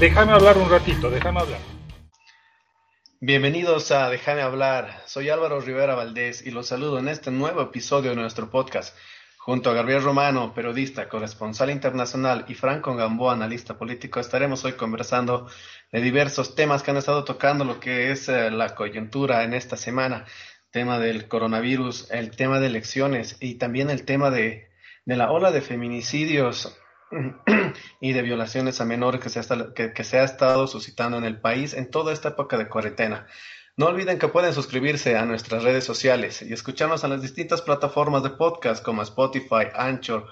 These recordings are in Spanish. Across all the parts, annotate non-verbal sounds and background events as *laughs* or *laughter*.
déjame hablar un ratito, déjame hablar. Bienvenidos a Déjame hablar. Soy Álvaro Rivera Valdés y los saludo en este nuevo episodio de nuestro podcast. Junto a Gabriel Romano, periodista, corresponsal internacional, y Franco Gamboa, analista político, estaremos hoy conversando de diversos temas que han estado tocando lo que es eh, la coyuntura en esta semana. Tema del coronavirus, el tema de elecciones y también el tema de, de la ola de feminicidios y de violaciones a menores que se, ha, que, se ha estado suscitando en el país en toda esta época de cuarentena. No olviden que pueden suscribirse a nuestras redes sociales y escucharnos en las distintas plataformas de podcast como Spotify, Anchor,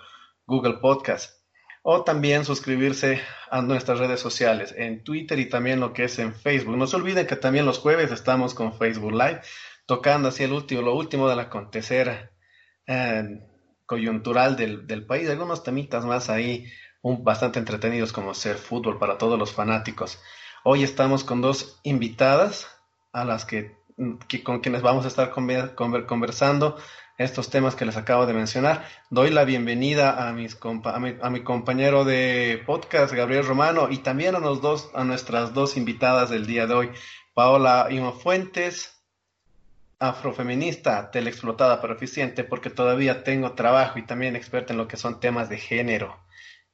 Google Podcast. O también suscribirse a nuestras redes sociales en Twitter y también lo que es en Facebook. No se olviden que también los jueves estamos con Facebook Live, tocando así el último, lo último del acontecer eh, coyuntural del, del, país, algunos temitas más ahí un, bastante entretenidos como ser fútbol para todos los fanáticos. Hoy estamos con dos invitadas a las que, con quienes vamos a estar conversando estos temas que les acabo de mencionar. Doy la bienvenida a, mis a, mi, a mi compañero de podcast, Gabriel Romano, y también a, los dos, a nuestras dos invitadas del día de hoy, Paola Imo Fuentes afrofeminista, teleexplotada pero eficiente, porque todavía tengo trabajo y también experta en lo que son temas de género.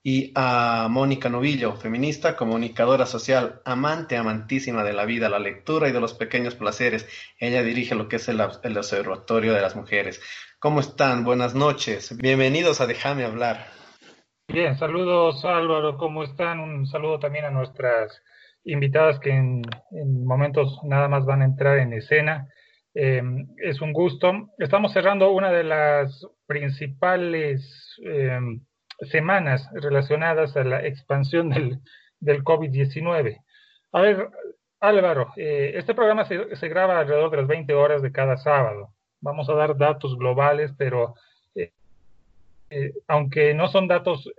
Y a Mónica Novillo, feminista, comunicadora social, amante, amantísima de la vida, la lectura y de los pequeños placeres. Ella dirige lo que es el, el Observatorio de las Mujeres. ¿Cómo están? Buenas noches. Bienvenidos a Déjame hablar. Bien, saludos Álvaro, ¿cómo están? Un saludo también a nuestras invitadas que en, en momentos nada más van a entrar en escena. Eh, es un gusto. Estamos cerrando una de las principales eh, semanas relacionadas a la expansión del, del COVID-19. A ver, Álvaro, eh, este programa se, se, graba alrededor de las 20 horas de cada sábado. Vamos a dar datos globales, pero eh, eh, aunque no son datos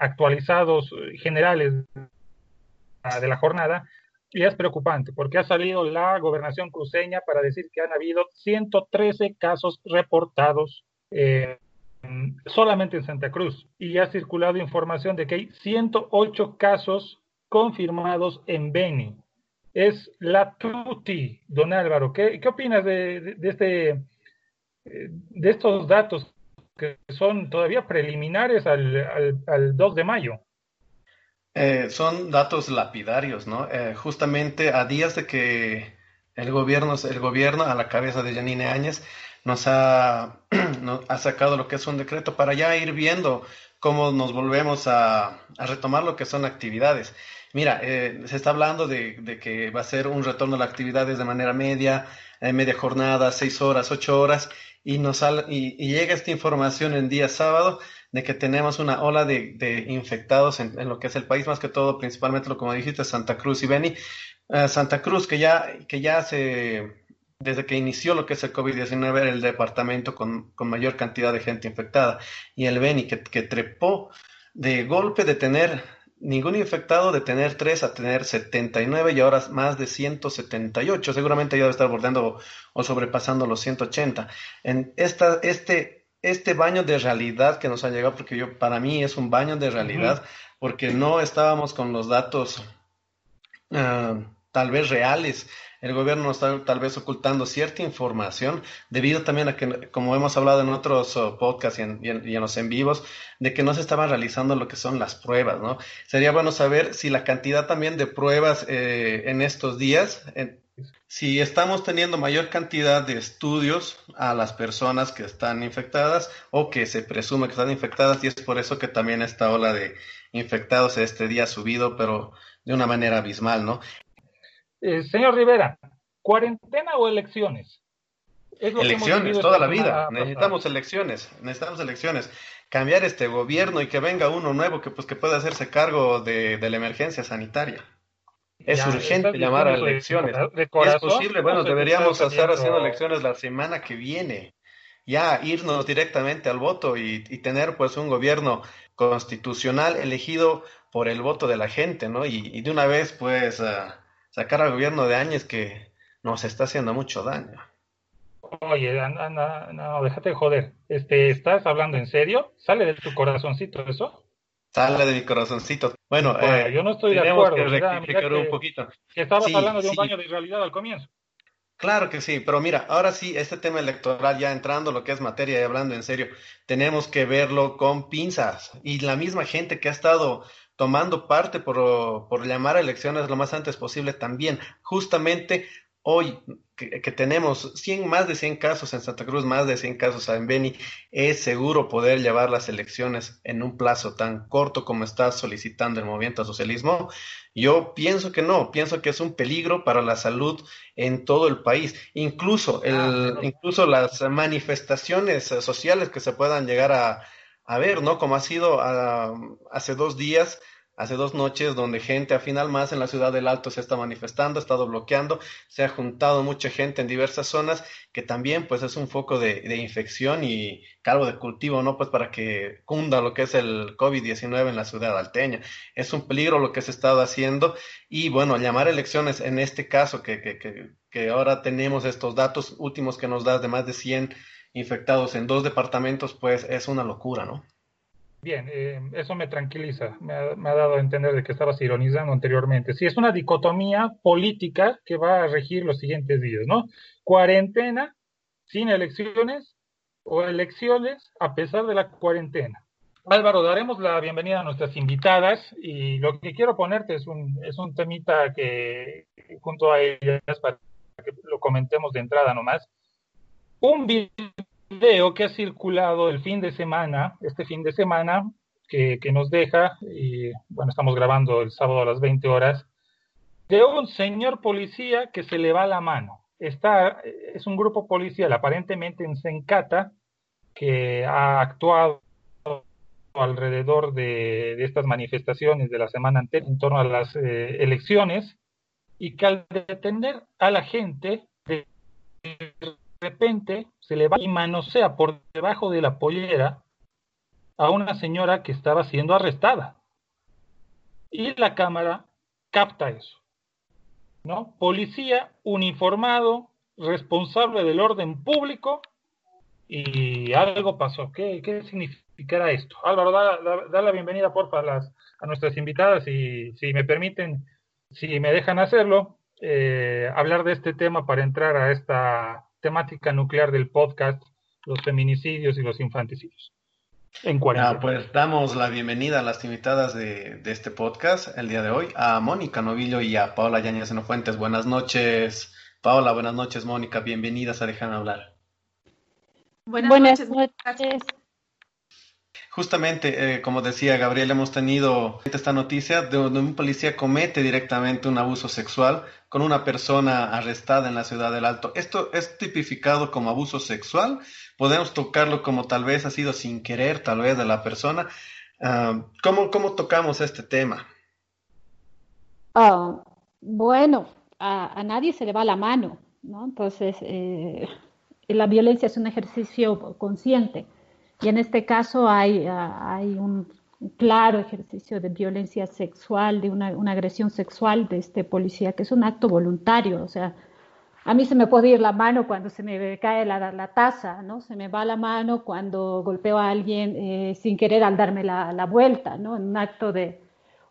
actualizados generales de la jornada, y es preocupante porque ha salido la gobernación cruceña para decir que han habido 113 casos reportados solamente en Santa Cruz y ha circulado información de que hay 108 casos confirmados en Beni. Es la tuti, don Álvaro. ¿Qué, opinas de, de, este, de estos datos que son todavía preliminares al, al, al 2 de mayo? Eh, son datos lapidarios, ¿no? Eh, justamente a días de que el gobierno, el gobierno a la cabeza de Janine Áñez nos ha, *clears throat* ha sacado lo que es un decreto para ya ir viendo cómo nos volvemos a, a retomar lo que son actividades. Mira, eh, se está hablando de, de, que va a ser un retorno a las actividades de manera media, eh, media jornada, seis horas, ocho horas, y, nos y, y llega esta información en día sábado de que tenemos una ola de, infectados en, lo que es el país, más que todo, principalmente, lo como dijiste, Santa Cruz y Beni. Uh, Santa Cruz, que ya, que ya se, desde que inició lo que es el COVID-19, era el departamento con, con, mayor cantidad de gente infectada. Y el Beni, que, que trepó de golpe de tener ningún infectado de tener 3 a tener 79 y ahora más de 178. Seguramente ya debe estar bordeando o sobrepasando los 180. En esta, este este baño de realidad que nos ha llegado, porque yo para mí es un baño de realidad, uh -huh. porque no estábamos con los datos uh, tal vez reales. El gobierno nos está tal vez ocultando cierta información debido también a que, como hemos hablado en otros uh, podcasts y en, y, en, y en, los en vivos, de que no se estaban realizando lo que son las pruebas, ¿no? Sería bueno saber si la cantidad también de pruebas eh, en estos días, en, si estamos teniendo mayor cantidad de estudios a las personas que están infectadas o que se presume que están infectadas y es por eso que también esta ola de infectados este día ha subido, pero de una manera abismal, ¿no? Eh, señor Rivera, ¿cuarentena o elecciones? Es elecciones, toda la vida. Necesitamos elecciones, necesitamos elecciones. Cambiar este gobierno y que venga uno nuevo que pues que pueda hacerse cargo de, de la emergencia sanitaria. Es ya, urgente llamar a elecciones. De corazón, es posible, bueno, deberíamos estar haciendo elecciones la semana que viene. Ya irnos directamente al voto y, y, tener pues un gobierno constitucional elegido por el voto de la gente, ¿no? Y, y de una vez pues uh, sacar al gobierno de Áñez que nos está haciendo mucho daño. Oye, anda, anda, no, déjate de joder. Este, ¿Estás hablando en serio? ¿Sale de tu corazoncito eso? Sale de mi corazoncito. Bueno, eh, yo no estoy de acuerdo. Que rectificar un poquito. Que estabas hablando de un baño de realidad al comienzo. Claro que sí, pero mira, ahora sí, este tema electoral ya entrando lo que es materia y hablando en serio, tenemos que verlo con pinzas. Y la misma gente que ha estado tomando parte por, por llamar a elecciones lo más antes posible también, justamente hoy que, tenemos 100, más de 100 casos en Santa Cruz, más de 100 casos en Beni, es seguro poder llevar las elecciones en un plazo tan corto como está solicitando el movimiento al socialismo? Yo pienso que no, pienso que es un peligro para la salud en todo el país. Incluso, el, ah, incluso las manifestaciones sociales que se puedan llegar a, a ver, ¿no? Como ha sido ah, hace dos días hace dos noches donde gente a final más en la ciudad del Alto se está manifestando, ha estado bloqueando, se ha juntado mucha gente en diversas zonas que también pues es un foco de, infección y calvo de cultivo, ¿no? Pues para que cunda lo que es el COVID-19 en la ciudad alteña. Es un peligro lo que se ha estado haciendo y bueno, llamar elecciones en este caso que, que, que, que ahora tenemos estos datos últimos que nos das de más de 100 infectados en dos departamentos, pues es una locura, ¿no? Bien, eh, eso me tranquiliza, me ha, dado a entender de que estabas ironizando anteriormente. Sí, es una dicotomía política que va a regir los siguientes días, ¿no? Cuarentena sin elecciones o elecciones a pesar de la cuarentena. Álvaro, daremos la bienvenida a nuestras invitadas y lo que quiero ponerte es un, es un temita que junto a ellas, para que lo comentemos de entrada nomás. Un video video que ha circulado el fin de semana, este fin de semana, que, nos deja, y bueno, estamos grabando el sábado a las 20 horas, de un señor policía que se le va la mano. Está, es un grupo policial aparentemente en Sencata que ha actuado alrededor de, estas manifestaciones de la semana anterior en torno a las eh, elecciones y que al detener a la gente de repente se le va y manosea por debajo de la pollera a una señora que estaba siendo arrestada. Y la cámara capta eso. ¿No? Policía uniformado, responsable del orden público, y algo pasó. ¿Qué, qué significará esto? Álvaro, da, la bienvenida, porfa, a, las, a nuestras invitadas y si me permiten, si me dejan hacerlo, eh, hablar de este tema para entrar a esta temática nuclear del podcast, los feminicidios y los infanticidios. En cuarentena. Ah, pues damos la bienvenida a las invitadas de, este podcast el día de hoy, a Mónica Novillo y a Paola Yañez Fuentes. Buenas noches, Paola, buenas noches, Mónica, bienvenidas a Dejan Hablar. Buenas, noches. Justamente, eh, como decía Gabriel, hemos tenido esta noticia de donde un policía comete directamente un abuso sexual con una persona arrestada en la ciudad del Alto. ¿Esto es tipificado como abuso sexual? ¿Podemos tocarlo como tal vez ha sido sin querer, tal vez, de la persona? Ah, ¿cómo, tocamos este tema? Ah, bueno, a, nadie se le va la mano, ¿no? Entonces, eh, la violencia es un ejercicio consciente y en este caso hay, hay un claro ejercicio de violencia sexual, de una, agresión sexual de este policía, que es un acto voluntario. O sea, a mí se me puede ir la mano cuando se me cae la, la taza, ¿no? Se me va la mano cuando golpeo a alguien eh, sin querer al darme la, la, vuelta, ¿no? En un acto de...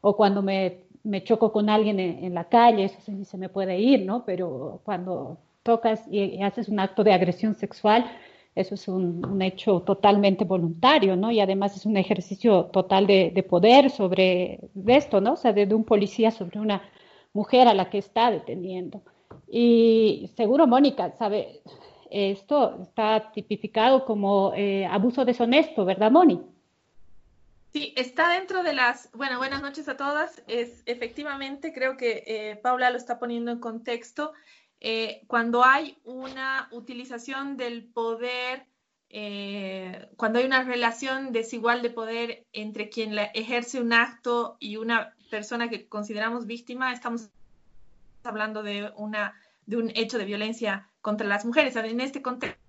o cuando me, me choco con alguien en, la calle, eso sí se me puede ir, ¿no? Pero cuando tocas y haces un acto de agresión sexual, eso es un, hecho totalmente voluntario, ¿no? Y además es un ejercicio total de, poder sobre esto, ¿no? O sea, de, un policía sobre una mujer a la que está deteniendo. Y seguro, Mónica, sabe, esto está tipificado como eh, abuso deshonesto, ¿verdad, Moni? Sí, está dentro de las, bueno, buenas noches a todas. Es efectivamente, creo que eh, Paula lo está poniendo en contexto. Eh, cuando hay una utilización del poder, eh, cuando hay una relación desigual de poder entre quien ejerce un acto y una persona que consideramos víctima, estamos hablando de, una, de un hecho de violencia contra las mujeres. En este contexto,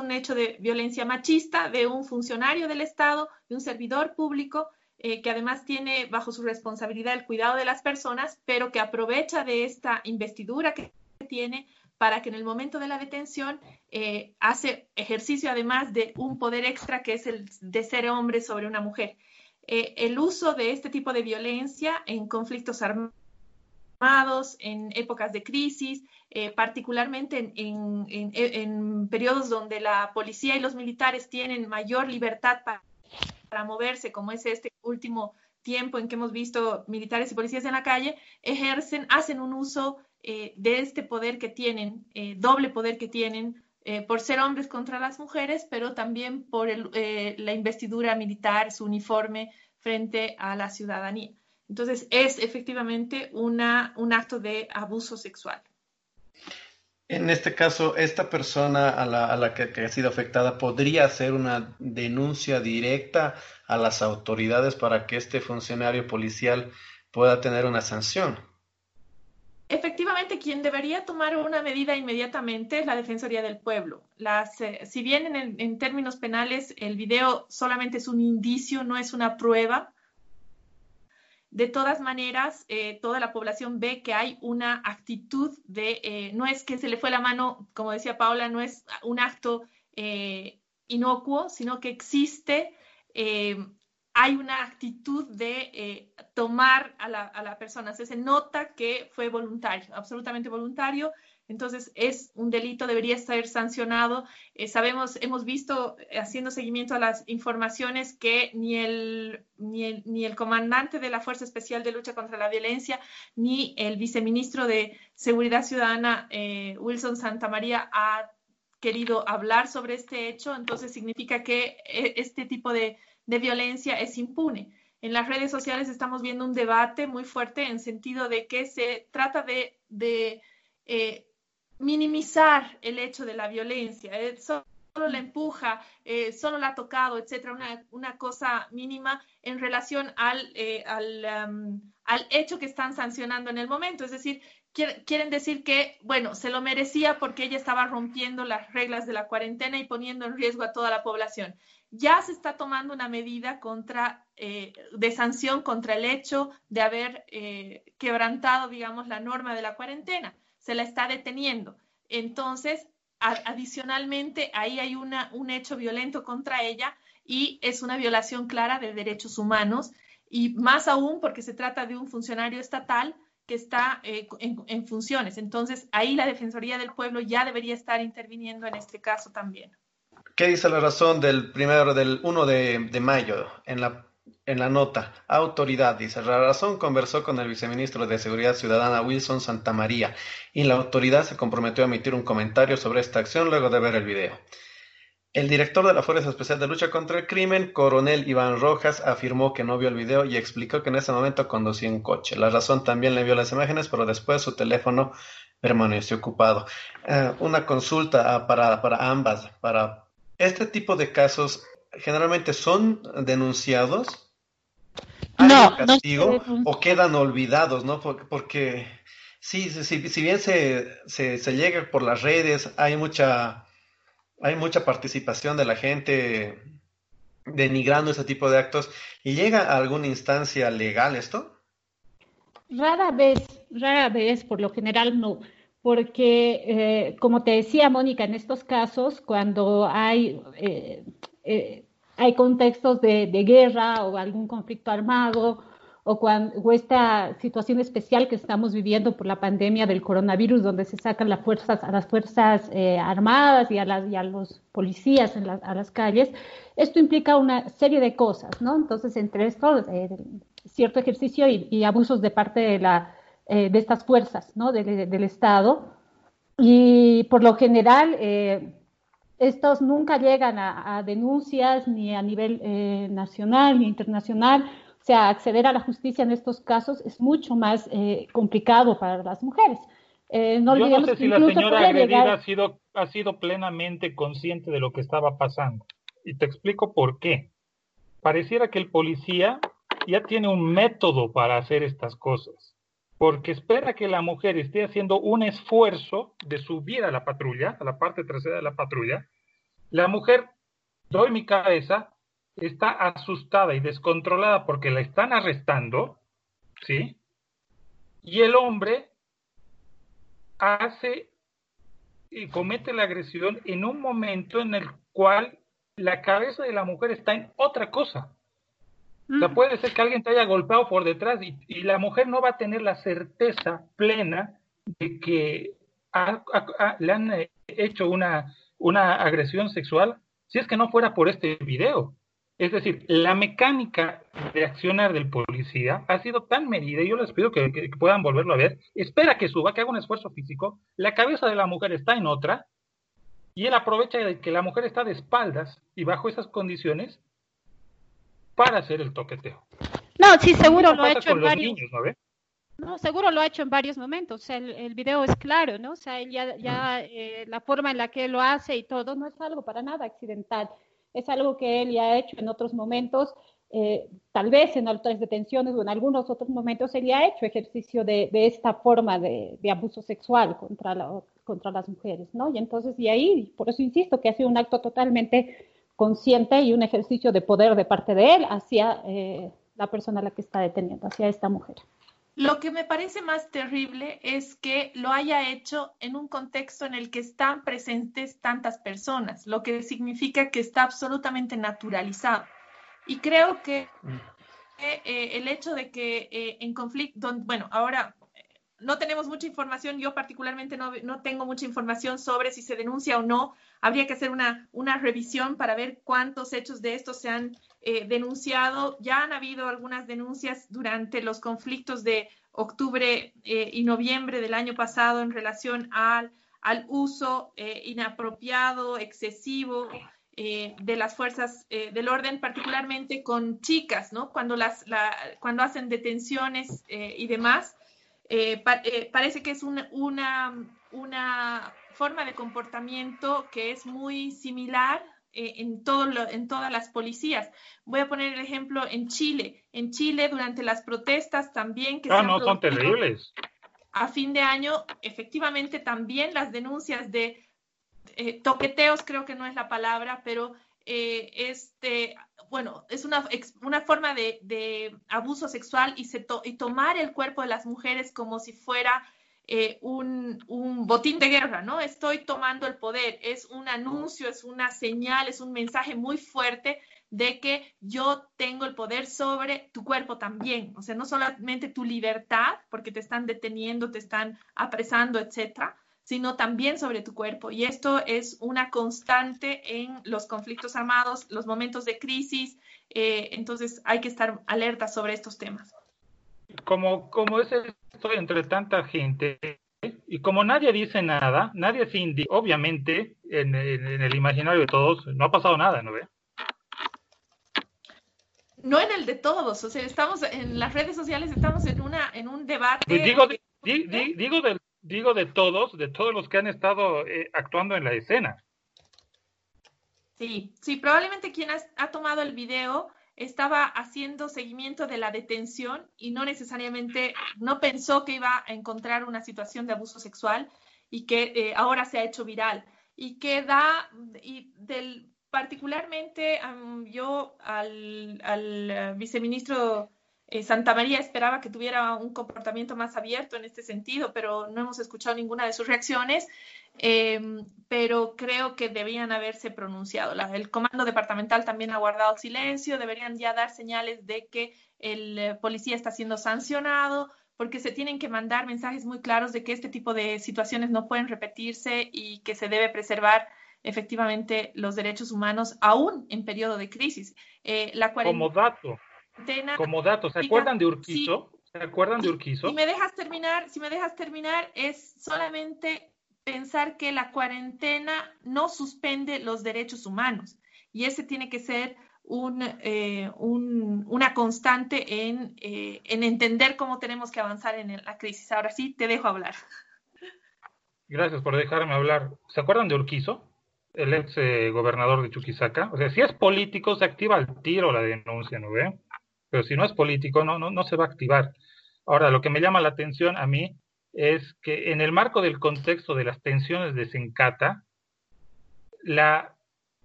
un hecho de violencia machista de un funcionario del Estado, de un servidor público, eh, que además tiene bajo su responsabilidad el cuidado de las personas, pero que aprovecha de esta investidura que tiene para que en el momento de la detención eh, hace ejercicio además de un poder extra que es el de ser hombre sobre una mujer. eh, el uso de este tipo de violencia en conflictos armados, en épocas de crisis, eh, particularmente en, periodos donde la policía y los militares tienen mayor libertad para, para moverse, como es este último tiempo en que hemos visto militares y policías en la calle, ejercen, hacen un uso eh, de este poder que tienen, eh, doble poder que tienen, eh, por ser hombres contra las mujeres, pero también por la investidura militar, su uniforme frente a la ciudadanía. Entonces, es efectivamente una, un acto de abuso sexual. En este caso, esta persona a la, que, ha sido afectada podría hacer una denuncia directa a las autoridades para que este funcionario policial pueda tener una sanción. Efectivamente, quien debería tomar una medida inmediatamente es la Defensoría del Pueblo. Las, eh, si bien en, términos penales el video solamente es un indicio, no es una prueba, de todas maneras, eh, toda la población ve que hay una actitud de, eh, no es que se le fue la mano, como decía Paula, no es un acto inocuo, sino que existe, hay una actitud de tomar a la, a la persona, se nota que fue voluntario, absolutamente voluntario, entonces, es un delito, debería ser sancionado. Eh, sabemos, hemos visto, eh, haciendo seguimiento a las informaciones, que ni el, ni el, ni el comandante de la Fuerza Especial de Lucha contra la Violencia, ni el viceministro de Seguridad Ciudadana, eh, Wilson Santamaría, ha querido hablar sobre este hecho. Entonces, significa que este tipo de, de violencia es impune. En las redes sociales estamos viendo un debate muy fuerte en sentido de que se trata de, de minimizar el hecho de la violencia, eh, solo la empuja, eh, solo la ha tocado, etcétera, una, cosa mínima en relación al, eh, al, al, hecho que están sancionando en el momento. Es decir, quieren decir que, bueno, se lo merecía porque ella estaba rompiendo las reglas de la cuarentena y poniendo en riesgo a toda la población. Ya se está tomando una medida contra, de sanción contra el hecho de haber quebrantado, digamos, la norma de la cuarentena se la está deteniendo. Entonces, adicionalmente, ahí hay una, un hecho violento contra ella y es una violación clara de derechos humanos y más aún porque se trata de un funcionario estatal que está eh, en, funciones. Entonces, ahí la Defensoría del Pueblo ya debería estar interviniendo en este caso también. ¿Qué dice la razón del primero, del 1 de, mayo en la en la nota, autoridad, dice, la razón conversó con el viceministro de Seguridad Ciudadana Wilson Santamaría y la autoridad se comprometió a emitir un comentario sobre esta acción luego de ver el video. El director de la Fuerza Especial de Lucha contra el Crimen, coronel Iván Rojas, afirmó que no vio el video y explicó que en ese momento conducía un coche. La razón también le vio las imágenes, pero después su teléfono permaneció ocupado. Eh, una consulta para, para ambas, para este tipo de casos, generalmente son denunciados no, castigo o quedan olvidados, ¿no? Porque, sí, si bien se, se, llega por las redes, hay mucha, hay mucha participación de la gente denigrando ese tipo de actos y llega a alguna instancia legal esto? Rara vez, rara vez, por lo general no, porque eh, como te decía Mónica, en estos casos, cuando hay eh, eh, hay contextos de, guerra o algún conflicto armado o, cuando, esta situación especial que estamos viviendo por la pandemia del coronavirus, donde se sacan las fuerzas, a las fuerzas eh, armadas y a, las, y a los policías en a las calles, esto implica una serie de cosas, ¿no? Entonces, entre esto, eh, cierto ejercicio y, abusos de parte de, la, eh, de estas fuerzas, ¿no? del Estado. Y por lo general, estos nunca llegan a, denuncias ni a nivel eh, nacional ni internacional. O sea, acceder a la justicia en estos casos es mucho más eh, complicado para las mujeres. Eh, no Yo no sé si la señora agredida ha, sido, ha sido plenamente consciente de lo que estaba pasando. Y te explico por qué. Pareciera que el policía ya tiene un método para hacer estas cosas, porque espera que la mujer esté haciendo un esfuerzo de subir a la patrulla, a la parte trasera de la patrulla, la mujer, doy mi cabeza, está asustada y descontrolada porque la están arrestando, ¿sí? Y el hombre hace y comete la agresión en un momento en el cual la cabeza de la mujer está en otra cosa. O sea, puede ser que alguien te haya golpeado por detrás y, la mujer no va a tener la certeza plena de que le han eh, hecho una, una agresión sexual si es que no fuera por este video. Es decir, la mecánica de accionar del policía ha sido tan medida, y yo les pido que, puedan volverlo a ver, espera que suba, que haga un esfuerzo físico, la cabeza de la mujer está en otra, y él aprovecha de que la mujer está de espaldas y bajo esas condiciones para hacer el toqueteo. No, sí, seguro lo ha hecho en varios. ¿no, seguro lo ha hecho en varios momentos. O sea, el, video es claro, ¿no? O sea, ya, ya eh, la forma en la que él lo hace y todo no es algo para nada accidental es algo que él ya ha hecho en otros momentos, eh, tal vez en otras detenciones o en algunos otros momentos él ya ha hecho ejercicio de, esta forma de, abuso sexual contra, contra las mujeres, ¿no? Y entonces, y ahí, por eso insisto que ha sido un acto totalmente consciente y un ejercicio de poder de parte de él hacia eh, la persona a la que está deteniendo, hacia esta mujer. Lo que me parece más terrible es que lo haya hecho en un contexto en el que están presentes tantas personas, lo que significa que está absolutamente naturalizado. Y creo que mm. eh, el hecho de que eh, en conflicto, bueno, ahora no tenemos mucha información, yo particularmente no, no, tengo mucha información sobre si se denuncia o no. Habría que hacer una, una revisión para ver cuántos hechos de estos se han eh, denunciado. Ya han habido algunas denuncias durante los conflictos de octubre eh, y noviembre del año pasado en relación al, al uso eh, inapropiado, excesivo de las fuerzas del orden, particularmente con chicas, ¿no? Cuando, las, cuando hacen detenciones y demás. Parece que es una, una forma de comportamiento que es muy similar eh, en, todo en todas las policías. Voy a poner el ejemplo en Chile. En Chile, durante las protestas también que... Ah, no, son terribles. A fin de año, efectivamente, también las denuncias de eh, toqueteos, creo que no es la palabra, pero eh, este, bueno, es una, una forma de, abuso sexual y, se y tomar el cuerpo de las mujeres como si fuera eh, un, botín de guerra, ¿no? Estoy tomando el poder, es un anuncio, es una señal, es un mensaje muy fuerte de que yo tengo el poder sobre tu cuerpo también, o sea, no solamente tu libertad, porque te están deteniendo, te están apresando, etcétera, sino también sobre tu cuerpo. Y esto es una constante en los conflictos armados, los momentos de crisis, eh, entonces hay que estar alerta sobre estos temas como, como es esto entre tanta gente, y como nadie dice nada, nadie se indica, obviamente, en, el imaginario de todos, no ha pasado nada, ¿no ve? No en el de todos, o sea, estamos en las redes sociales, estamos en una en un debate. Pues digo, de, digo, de, digo de todos, de todos los que han estado eh, actuando en la escena. Sí, sí, probablemente quien ha tomado el video estaba haciendo seguimiento de la detención y no necesariamente, no pensó que iba a encontrar una situación de abuso sexual y que eh, ahora se ha hecho viral. Y que da, y del, particularmente yo al, al eh, viceministro eh, Santa María esperaba que tuviera un comportamiento más abierto en este sentido, pero no hemos escuchado ninguna de sus reacciones. Em, pero creo que debían haberse pronunciado. el comando departamental también ha guardado silencio, deberían ya dar señales de que el eh, policía está siendo sancionado, porque se tienen que mandar mensajes muy claros de que este tipo de situaciones no pueden repetirse y que se debe preservar efectivamente los derechos humanos aún en periodo de crisis. Eh, como dato, como dato, ¿se acuerdan de Urquizo? ¿Se acuerdan de Urquizo? Si me dejas terminar, si me dejas terminar, es solamente pensar que la cuarentena no suspende los derechos humanos y ese tiene que ser un, eh, una constante en, eh, en, entender cómo tenemos que avanzar en la crisis. Ahora sí, te dejo hablar. Gracias por dejarme hablar. ¿Se acuerdan de Urquizo? El ex eh, gobernador de Chuquisaca. O sea, si es político, se activa al tiro la denuncia, ¿no ve? Pero si no es político, no, no, no se va a activar. Ahora, lo que me llama la atención a mí es que en el marco del contexto de las tensiones de Sencata, la,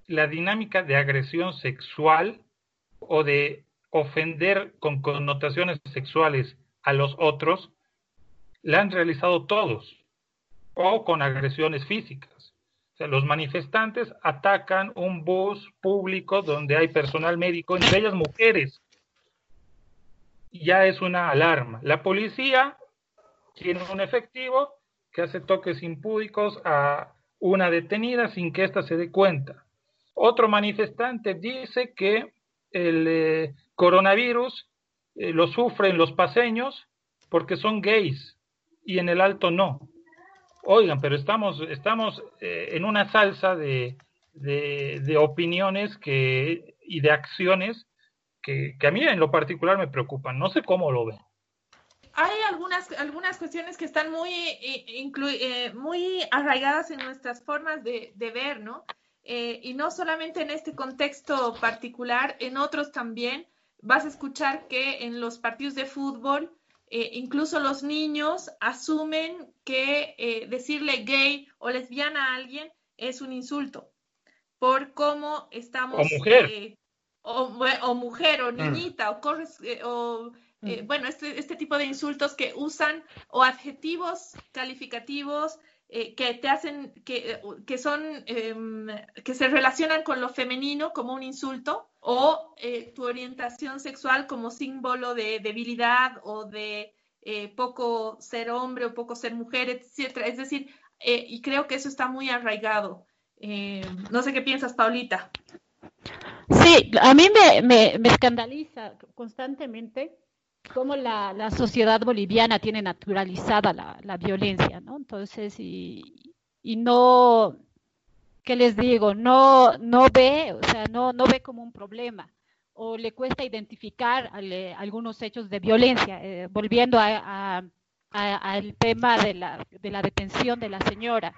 la dinámica de agresión sexual o de ofender con connotaciones sexuales a los otros, la han realizado todos, o con agresiones físicas. O sea, los manifestantes atacan un bus público donde hay personal médico, entre ellas mujeres, ya es una alarma. La policía tiene un efectivo que hace toques impúdicos a una detenida sin que ésta se dé cuenta. Otro manifestante dice que el eh, coronavirus eh, lo sufren los paseños porque son gays y en el alto no. Oigan, pero estamos, estamos eh, en una salsa de, de, opiniones que, y de acciones que, que, a mí en lo particular me preocupan. No sé cómo lo ven. Hay algunas, algunas cuestiones que están muy, muy arraigadas en nuestras formas de, de ver, ¿no? Eh, y no solamente en este contexto particular, en otros también vas a escuchar que en los partidos de fútbol, eh, incluso los niños asumen que eh, decirle gay o lesbiana a alguien es un insulto, por cómo estamos... O mujer. O, mujer, o mm. niñita, o, corres, o mm. bueno, este, este tipo de insultos que usan o adjetivos calificativos eh, que te hacen, que, eh, que son, em, que se relacionan con lo femenino como un insulto o eh, tu orientación sexual como símbolo de debilidad o de poco ser hombre o poco ser mujer, etcétera. Es decir, y creo que eso está muy arraigado. no sé qué piensas, Paulita. Sí, a mí me, me, escandaliza constantemente cómo la, la, sociedad boliviana tiene naturalizada la, la violencia, ¿no? Entonces, y, y, no, ¿qué les digo? No, no ve, o sea, no, no ve como un problema o le cuesta identificar algunos hechos de violencia. Eh, volviendo a, al tema de la, de la detención de la señora.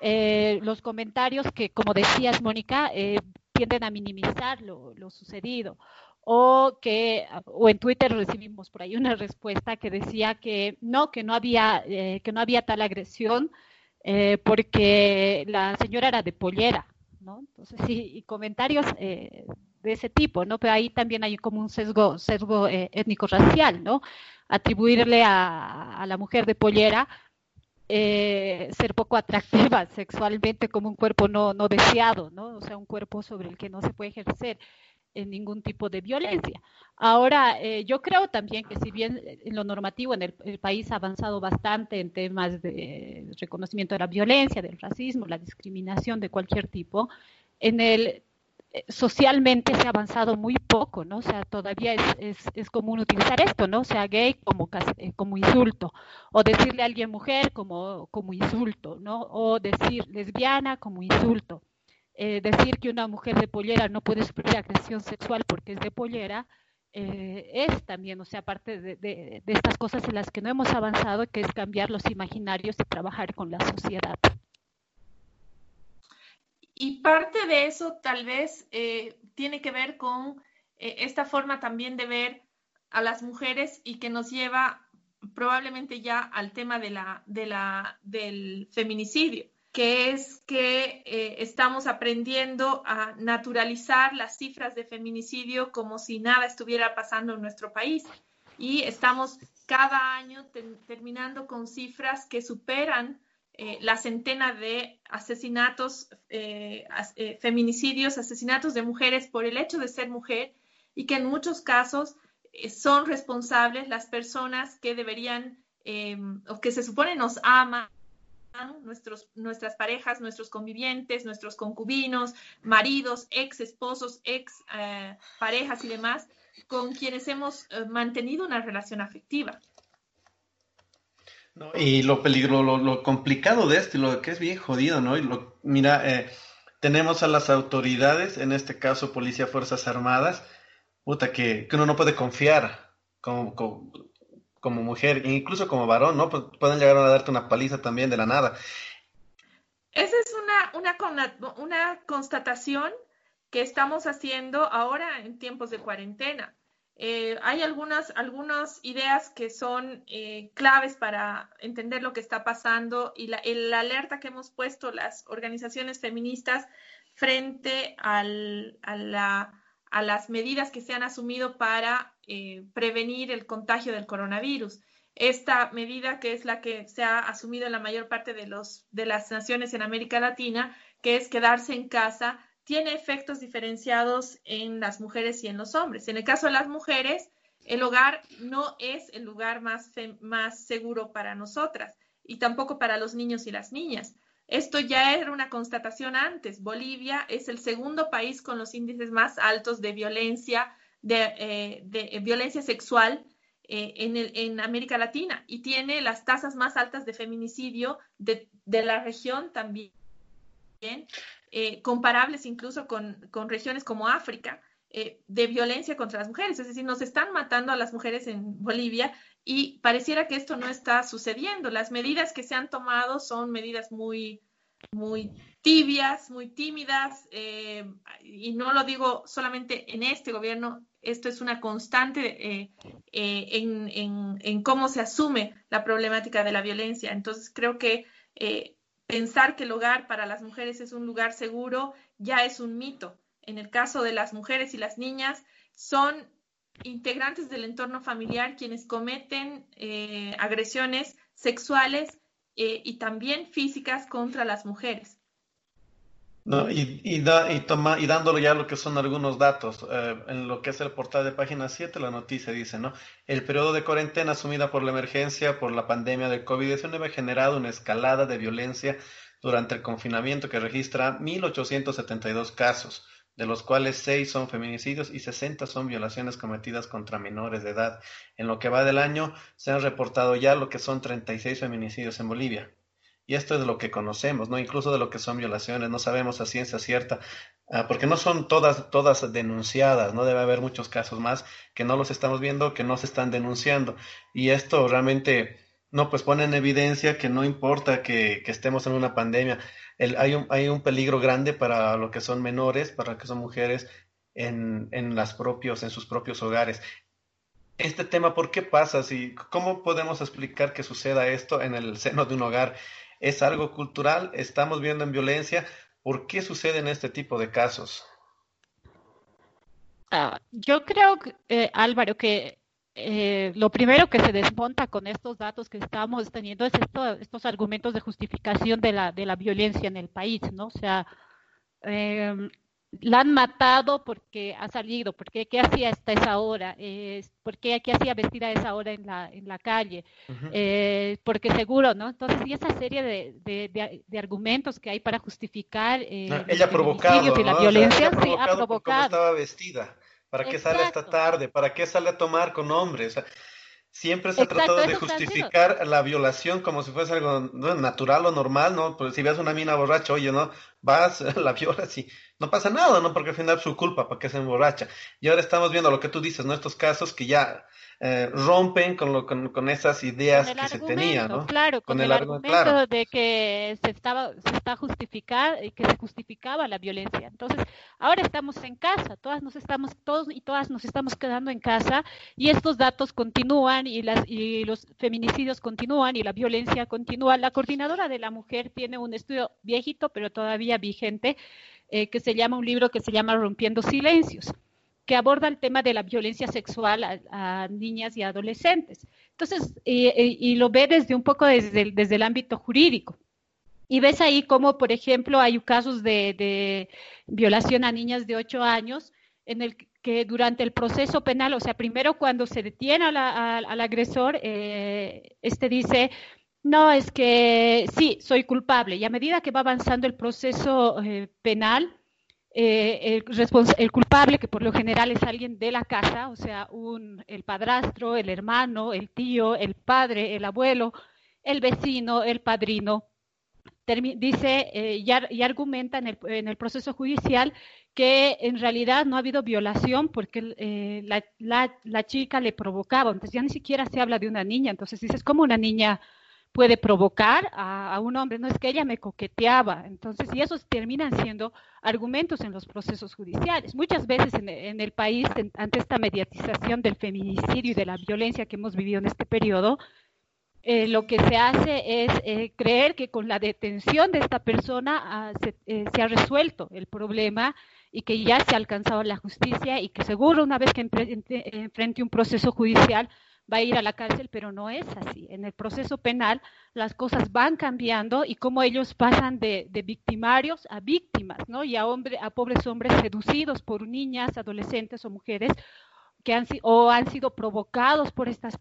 Eh, los comentarios que, como decías, Mónica, eh, tienden a minimizar lo, lo, sucedido. O que o en Twitter recibimos por ahí una respuesta que decía que no que no había eh, que no había tal agresión eh, porque la señora era de pollera no entonces sí y comentarios eh, de ese tipo no pero ahí también hay como un sesgo sesgo étnico racial no atribuirle a, a la mujer de pollera ser poco atractiva *laughs* sexualmente como un cuerpo no, no deseado, ¿no? O sea, un cuerpo sobre el que no se puede ejercer en ningún tipo de violencia. Ahora, eh, yo creo también que si bien en lo normativo en el, país ha avanzado bastante en temas de reconocimiento de la violencia, del racismo, la discriminación de cualquier tipo, en el eh, socialmente se ha avanzado muy poco, ¿no? O sea, todavía es, es, común utilizar esto, ¿no? O sea, gay como, eh, como insulto, o decirle a alguien mujer como, como insulto, ¿no? O decir lesbiana como insulto. Eh, decir que una mujer de pollera no puede sufrir agresión sexual porque es de pollera, eh, es también, o sea, parte de, de, estas cosas en las que no hemos avanzado, que es cambiar los imaginarios y trabajar con la sociedad. Y parte de eso tal vez eh, tiene que ver con esta forma también de ver a las mujeres y que nos lleva probablemente ya al tema de la, del feminicidio que es que eh, estamos aprendiendo a naturalizar las cifras de feminicidio como si nada estuviera pasando en nuestro país. Y estamos cada año terminando con cifras que superan eh, la centena de asesinatos, eh, feminicidios, asesinatos de mujeres por el hecho de ser mujer y que en muchos casos son responsables las personas que deberían o que se supone nos aman nuestros, nuestras parejas, nuestros convivientes, nuestros concubinos, maridos, ex esposos, ex eh, parejas y demás, con quienes hemos eh, mantenido una relación afectiva. Y lo peligro, lo, complicado de esto y lo que es bien jodido, ¿no? Y lo, mira, eh, tenemos a las autoridades, en este caso Policía, Fuerzas Armadas, puta, que, que uno no puede confiar como, como como mujer, e incluso como varón, ¿no? Pues pueden llegar a darte una paliza también de la nada. Esa es una, una, una constatación que estamos haciendo ahora en tiempos de cuarentena. Eh, hay algunas, ideas que son eh, claves para entender lo que está pasando y la, alerta que hemos puesto las organizaciones feministas frente a la a las medidas que se han asumido para eh, prevenir el contagio del coronavirus. Esta medida, que es la que se ha asumido en la mayor parte de, de las naciones en América Latina, que es quedarse en casa, tiene efectos diferenciados en las mujeres y en los hombres. En el caso de las mujeres, el hogar no es el lugar más, más seguro para nosotras y tampoco para los niños y las niñas. Esto ya era una constatación antes. Bolivia es el segundo país con los índices más altos de violencia, de, eh, violencia sexual eh, en, en, América Latina y tiene las tasas más altas de feminicidio de, la región también, eh, comparables incluso con, con, regiones como África, de violencia contra las mujeres. Es decir, nos están matando a las mujeres en Bolivia y pareciera que esto no está sucediendo. Las medidas que se han tomado son medidas muy, muy tibias, muy tímidas, eh, y no lo digo solamente en este gobierno, esto es una constante eh, eh, en, en, cómo se asume la problemática de la violencia. Entonces, creo que pensar que el hogar para las mujeres es un lugar seguro ya es un mito. En el caso de las mujeres y las niñas, son integrantes del entorno familiar quienes cometen eh, agresiones sexuales eh, y también físicas contra las mujeres. No, y, y, da, y, toma, y dándole ya lo que son algunos datos, eh, en lo que es el portal de página 7, la noticia dice, ¿no? El periodo de cuarentena asumida por la emergencia por la pandemia del COVID-19 ha generado una escalada de violencia durante el confinamiento que registra 1.872 casos de los cuales seis son feminicidios y 60 son violaciones cometidas contra menores de edad. En lo que va del año se han reportado ya lo que son 36 feminicidios en Bolivia. Y esto es lo que conocemos, ¿no? Incluso de lo que son violaciones, no sabemos a ciencia cierta, ah, porque no son todas, todas denunciadas, ¿no? Debe haber muchos casos más que no los estamos viendo, que no se están denunciando. Y esto realmente, no, pues pone en evidencia que no importa que, que estemos en una pandemia, hay, un, hay un peligro grande para lo que son menores, para lo que son mujeres en, en, las propios, en sus propios hogares. Este tema, ¿por qué pasa? Si, ¿Cómo podemos explicar que suceda esto en el seno de un hogar? ¿Es algo cultural? ¿Estamos viendo en violencia? ¿Por qué suceden este tipo de casos? Ah, yo creo, eh, Álvaro, que eh, lo primero que se desmonta con estos datos que estamos teniendo es estos argumentos de justificación de la, de la violencia en el país, ¿no? O sea, em, la han matado porque ha salido, porque qué hacía hasta esa hora, eh, porque qué hacía vestida a esa hora en la, en la calle, eh, porque seguro, ¿no? Entonces, y esa serie de, de, argumentos que hay para justificar eh, ella provocado, y la violencia, sí, ha provocado. estaba vestida. ¿Para qué sale esta tarde? ¿Para qué sale a tomar con hombres? Siempre se ha tratado de justificar la violación como si fuese algo natural o normal, ¿no? Pues si ves una mina borracha, oye, ¿no? Vas, *laughs* la violas y no pasa nada, ¿no? Porque al final es su culpa, ¿para qué se emborracha? Y ahora estamos viendo lo que tú dices, ¿no? Estos casos que ya eh, rompen con, lo, con, esas ideas que se tenían, ¿no? Claro, con, el, argumento de que se estaba, se está justificar, que se justificaba la violencia. Entonces, ahora estamos en casa, todas nos estamos, todos y todas nos estamos quedando en casa y estos datos continúan y las y los feminicidios continúan y la violencia continúa. La coordinadora de la mujer tiene un estudio viejito, pero todavía vigente, eh, que se llama un libro que se llama Rompiendo Silencios que aborda el tema de la violencia sexual a, niñas y adolescentes. Entonces, y lo ve desde un poco desde el, desde el ámbito jurídico. Y ves ahí como, por ejemplo, hay casos de, violación a niñas de 8 años en el que durante el proceso penal, o sea, primero cuando se detiene al agresor, eh, este dice, no, es que sí, soy culpable. Y a medida que va avanzando el proceso eh, penal, eh, el, culpable, que por lo general es alguien de la casa, o sea, un, el padrastro, el hermano, el tío, el padre, el abuelo, el vecino, el padrino, dice eh, y, argumenta en el, en el, proceso judicial que en realidad no ha habido violación porque eh, la, la, la, chica le provocaba, entonces ya ni siquiera se habla de una niña, entonces dices, ¿cómo una niña puede provocar a, un hombre, no es que ella me coqueteaba. Entonces, y esos terminan siendo argumentos en los procesos judiciales. Muchas veces en, el país, ante esta mediatización del feminicidio y de la violencia que hemos vivido en este periodo, eh, lo que se hace es eh, creer que con la detención de esta persona ah, eh, se, ha resuelto el problema y que ya se ha alcanzado la justicia y que seguro una vez que enfrente un proceso judicial va a ir a la cárcel, pero no es así. En el proceso penal las cosas van cambiando y como ellos pasan de, victimarios a víctimas, ¿no? Y a, hombre, a pobres hombres seducidos por niñas, adolescentes o mujeres que han, o han sido provocados por estas,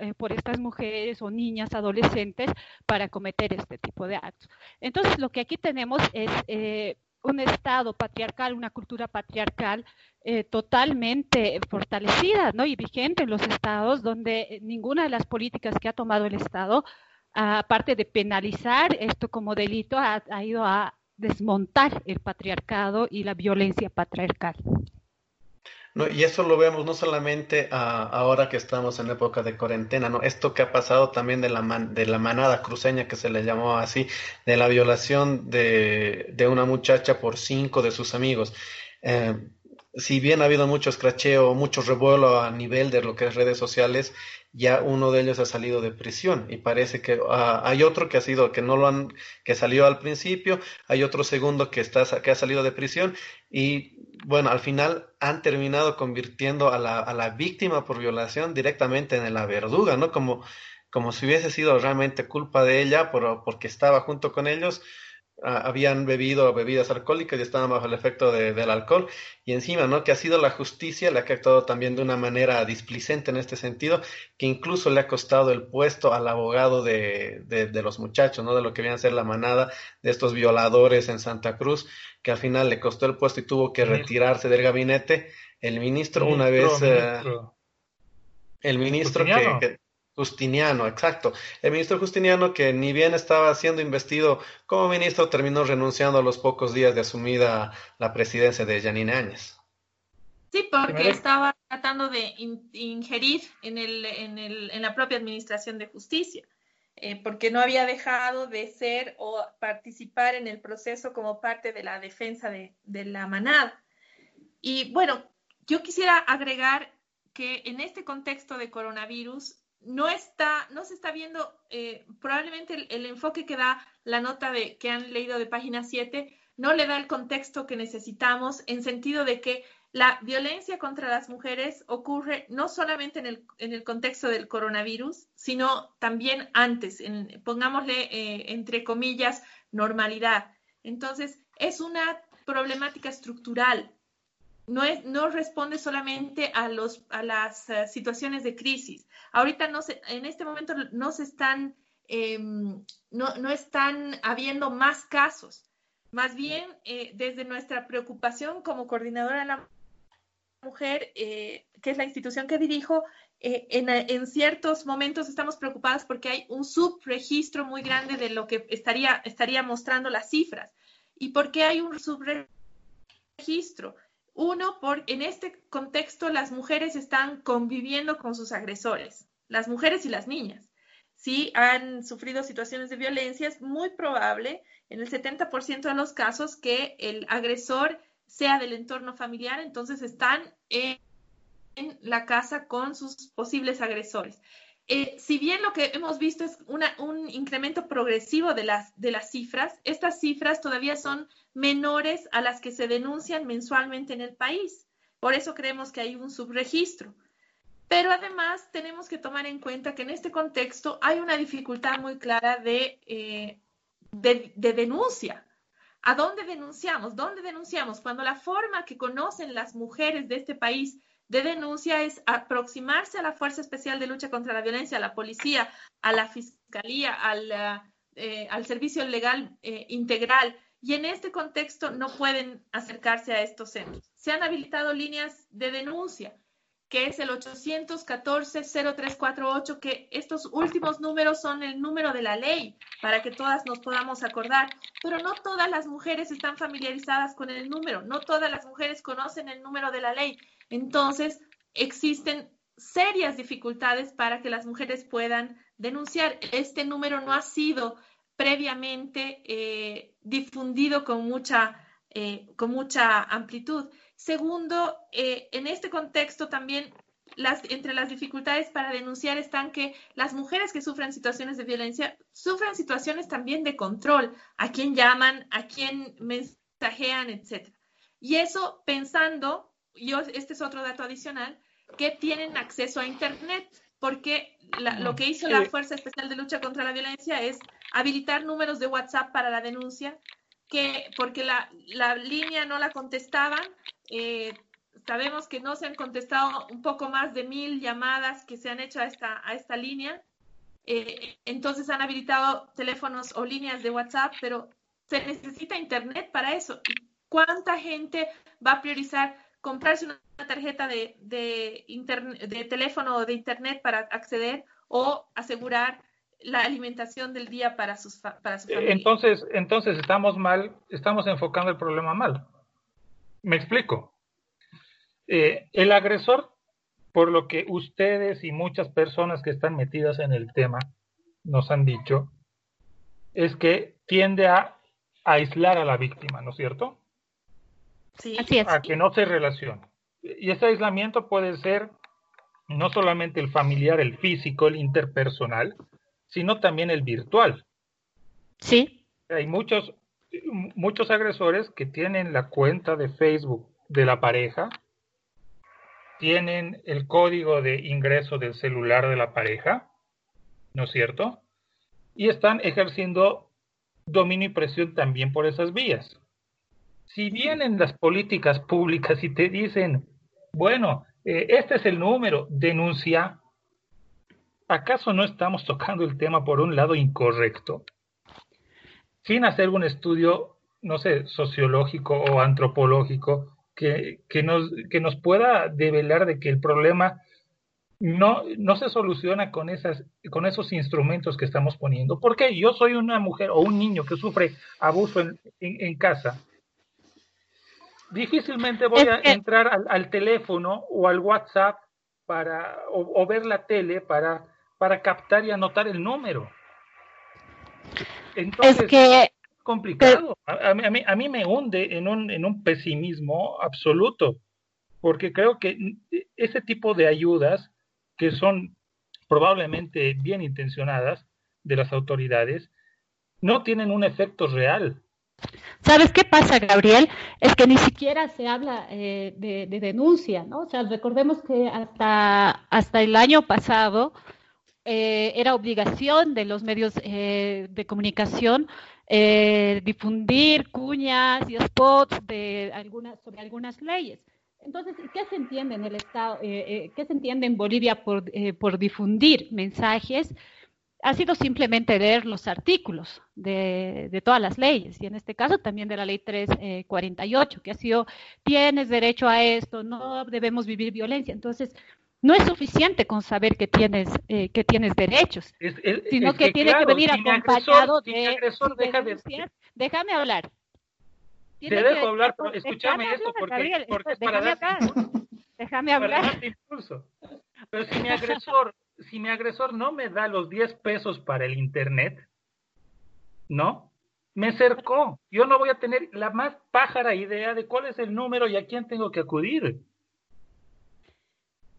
eh, por estas mujeres o niñas, adolescentes, para cometer este tipo de actos. Entonces, lo que aquí tenemos es eh, un Estado patriarcal, una cultura patriarcal eh, totalmente fortalecida ¿no? y vigente en los estados, donde ninguna de las políticas que ha tomado el Estado, aparte de penalizar esto como delito, ha ido a desmontar el patriarcado y la violencia patriarcal y eso lo vemos no solamente ahora que estamos en época de cuarentena, ¿no? Esto que ha pasado también de la, de la manada cruceña, que se le llamó así, de la violación de, de una muchacha por cinco de sus amigos. Eh, si bien ha habido mucho escracheo, mucho revuelo a nivel de lo que es redes sociales, ya uno de ellos ha salido de prisión y parece que ah, hay otro que ha sido que no lo han que salió al principio, hay otro segundo que está que ha salido de prisión y bueno, al final han terminado convirtiendo a la, a la víctima por violación directamente en la verduga, ¿no? Como como si hubiese sido realmente culpa de ella por, porque estaba junto con ellos habían bebido bebidas alcohólicas y estaban bajo el efecto del alcohol y encima, ¿no? Que ha sido la justicia la que ha actuado también de una manera displicente en este sentido, que incluso le ha costado el puesto al abogado de, de, los muchachos, ¿no? De lo que viene a ser la manada de estos violadores en Santa Cruz, que al final le costó el puesto y tuvo que retirarse del gabinete. El ministro, una vez... Eh, el ministro que, Justiniano, exacto. El ministro Justiniano, que ni bien estaba siendo investido como ministro, terminó renunciando a los pocos días de asumida la presidencia de Janine Áñez. Sí, porque estaba tratando de ingerir en, el, en, el, en, la propia administración de justicia, eh, porque no había dejado de ser o participar en el proceso como parte de la defensa de, de la manada. Y bueno, yo quisiera agregar que en este contexto de coronavirus, no está, no se está viendo, eh, probablemente el, enfoque que da la nota de, que han leído de página 7 no le da el contexto que necesitamos en sentido de que la violencia contra las mujeres ocurre no solamente en el, en el contexto del coronavirus, sino también antes, en, pongámosle eh, entre comillas, normalidad. Entonces, es una problemática estructural no, es, no responde solamente a, los, a las eh, situaciones de crisis. Ahorita no se, en este momento no se están, em, no, no, están habiendo más casos. Más bien, eh, desde nuestra preocupación como coordinadora de la mujer, eh, que es la institución que dirijo, en, en, ciertos momentos estamos preocupadas porque hay un subregistro muy grande de lo que estaría, estaría mostrando las cifras. ¿Y por qué hay un subregistro? Uno, porque en este contexto las mujeres están conviviendo con sus agresores, las mujeres y las niñas. Si han sufrido situaciones de violencia, es muy probable, en el 70% de los casos, que el agresor sea del entorno familiar, entonces están en, la casa con sus posibles agresores. Eh, si bien lo que hemos visto es un incremento progresivo de las, cifras, estas cifras todavía son menores a las que se denuncian mensualmente en el país. Por eso creemos que hay un subregistro. Pero además tenemos que tomar en cuenta que en este contexto hay una dificultad muy clara de, eh, de denuncia. ¿A dónde denunciamos? ¿Dónde denunciamos? Cuando la forma que conocen las mujeres de este país de denuncia es aproximarse a la Fuerza Especial de Lucha contra la Violencia, a la policía, a la fiscalía, al, eh, al servicio legal eh, integral. Y en este contexto no pueden acercarse a estos centros. Se han habilitado líneas de denuncia, que es el 814-0348, que estos últimos números son el número de la ley, para que todas nos podamos acordar. Pero no todas las mujeres están familiarizadas con el número, no todas las mujeres conocen el número de la ley. Entonces, existen serias dificultades para que las mujeres puedan denunciar. Este número no ha sido previamente eh, difundido con mucha, eh, con mucha amplitud. Segundo, eh, en este contexto también las, entre las dificultades para denunciar están que las mujeres que sufren situaciones de violencia sufren situaciones también de control, a quién llaman, a quién mensajean, etc. Y eso pensando yo, este es otro dato adicional, que tienen acceso a Internet, porque lo que hizo la Fuerza Especial de Lucha contra la Violencia es habilitar números de WhatsApp para la denuncia, que porque la, línea no la contestaban, eh, sabemos que no se han contestado un poco más de mil llamadas que se han hecho a esta, a esta línea. Eh, entonces han habilitado teléfonos o líneas de WhatsApp, pero se necesita Internet para eso. ¿Cuánta gente va a priorizar comprarse una tarjeta de, de, de teléfono o de Internet para acceder o asegurar la alimentación del día para sus para su familia. Entonces, entonces estamos mal, estamos enfocando el problema mal. Me explico. Eh, el agresor, por lo que ustedes y muchas personas que están metidas en el tema nos han dicho, es que tiende a aislar a la víctima, ¿no es cierto? Sí, Así es. A que no se relacione. Y ese aislamiento puede ser no solamente el familiar, el físico, el interpersonal, sino también el virtual. Sí. Hay muchos, muchos agresores que tienen la cuenta de Facebook de la pareja, tienen el código de ingreso del celular de la pareja, ¿no es cierto? Y están ejerciendo dominio y presión también por esas vías. Si vienen las políticas públicas y te dicen, bueno, eh, este es el número, denuncia, ¿acaso no estamos tocando el tema por un lado incorrecto? Sin hacer un estudio, no sé, sociológico o antropológico que, que, nos, que nos pueda develar de que el problema no, no se soluciona con, esas, con esos instrumentos que estamos poniendo. ¿Por qué? Yo soy una mujer o un niño que sufre abuso en casa. Difícilmente voy a entrar al, al, teléfono o al WhatsApp para, o, o ver la tele para para captar y anotar el número. Entonces, es que complicado. A, a, mí, a, mí, me hunde en un, en un pesimismo absoluto, porque creo que ese tipo de ayudas, que son probablemente bien intencionadas de las autoridades, no tienen un efecto real. ¿Sabes qué pasa, Gabriel? Es que ni siquiera se habla eh, de, de, denuncia, ¿no? O sea, recordemos que hasta, hasta el año pasado eh, era obligación de los medios eh, de comunicación eh, difundir cuñas y spots de algunas, sobre algunas leyes. Entonces, ¿qué se entiende en el Estado, qué se entiende en Bolivia por, por difundir mensajes? Ha sido simplemente leer los artículos de, de, todas las leyes, y en este caso también de la ley 348, que ha sido, tienes derecho a esto, no debemos vivir violencia. Entonces, no es suficiente con saber que tienes eh, que tienes derechos, es, es, sino es que, que, tiene claro, que venir acompañado agresor, de, agresor de deja de-. Déjame hablar. Te dejo que- hablar, pero escúchame hablar, esto, porque, Gabriel, porque es para déjame dar. Déjame hablar. Pero si mi *laughs* agresor, si mi agresor no me da los 10 pesos para el internet, ¿no? Me cercó. Yo no voy a tener la más pájara idea de cuál es el número y a quién tengo que acudir.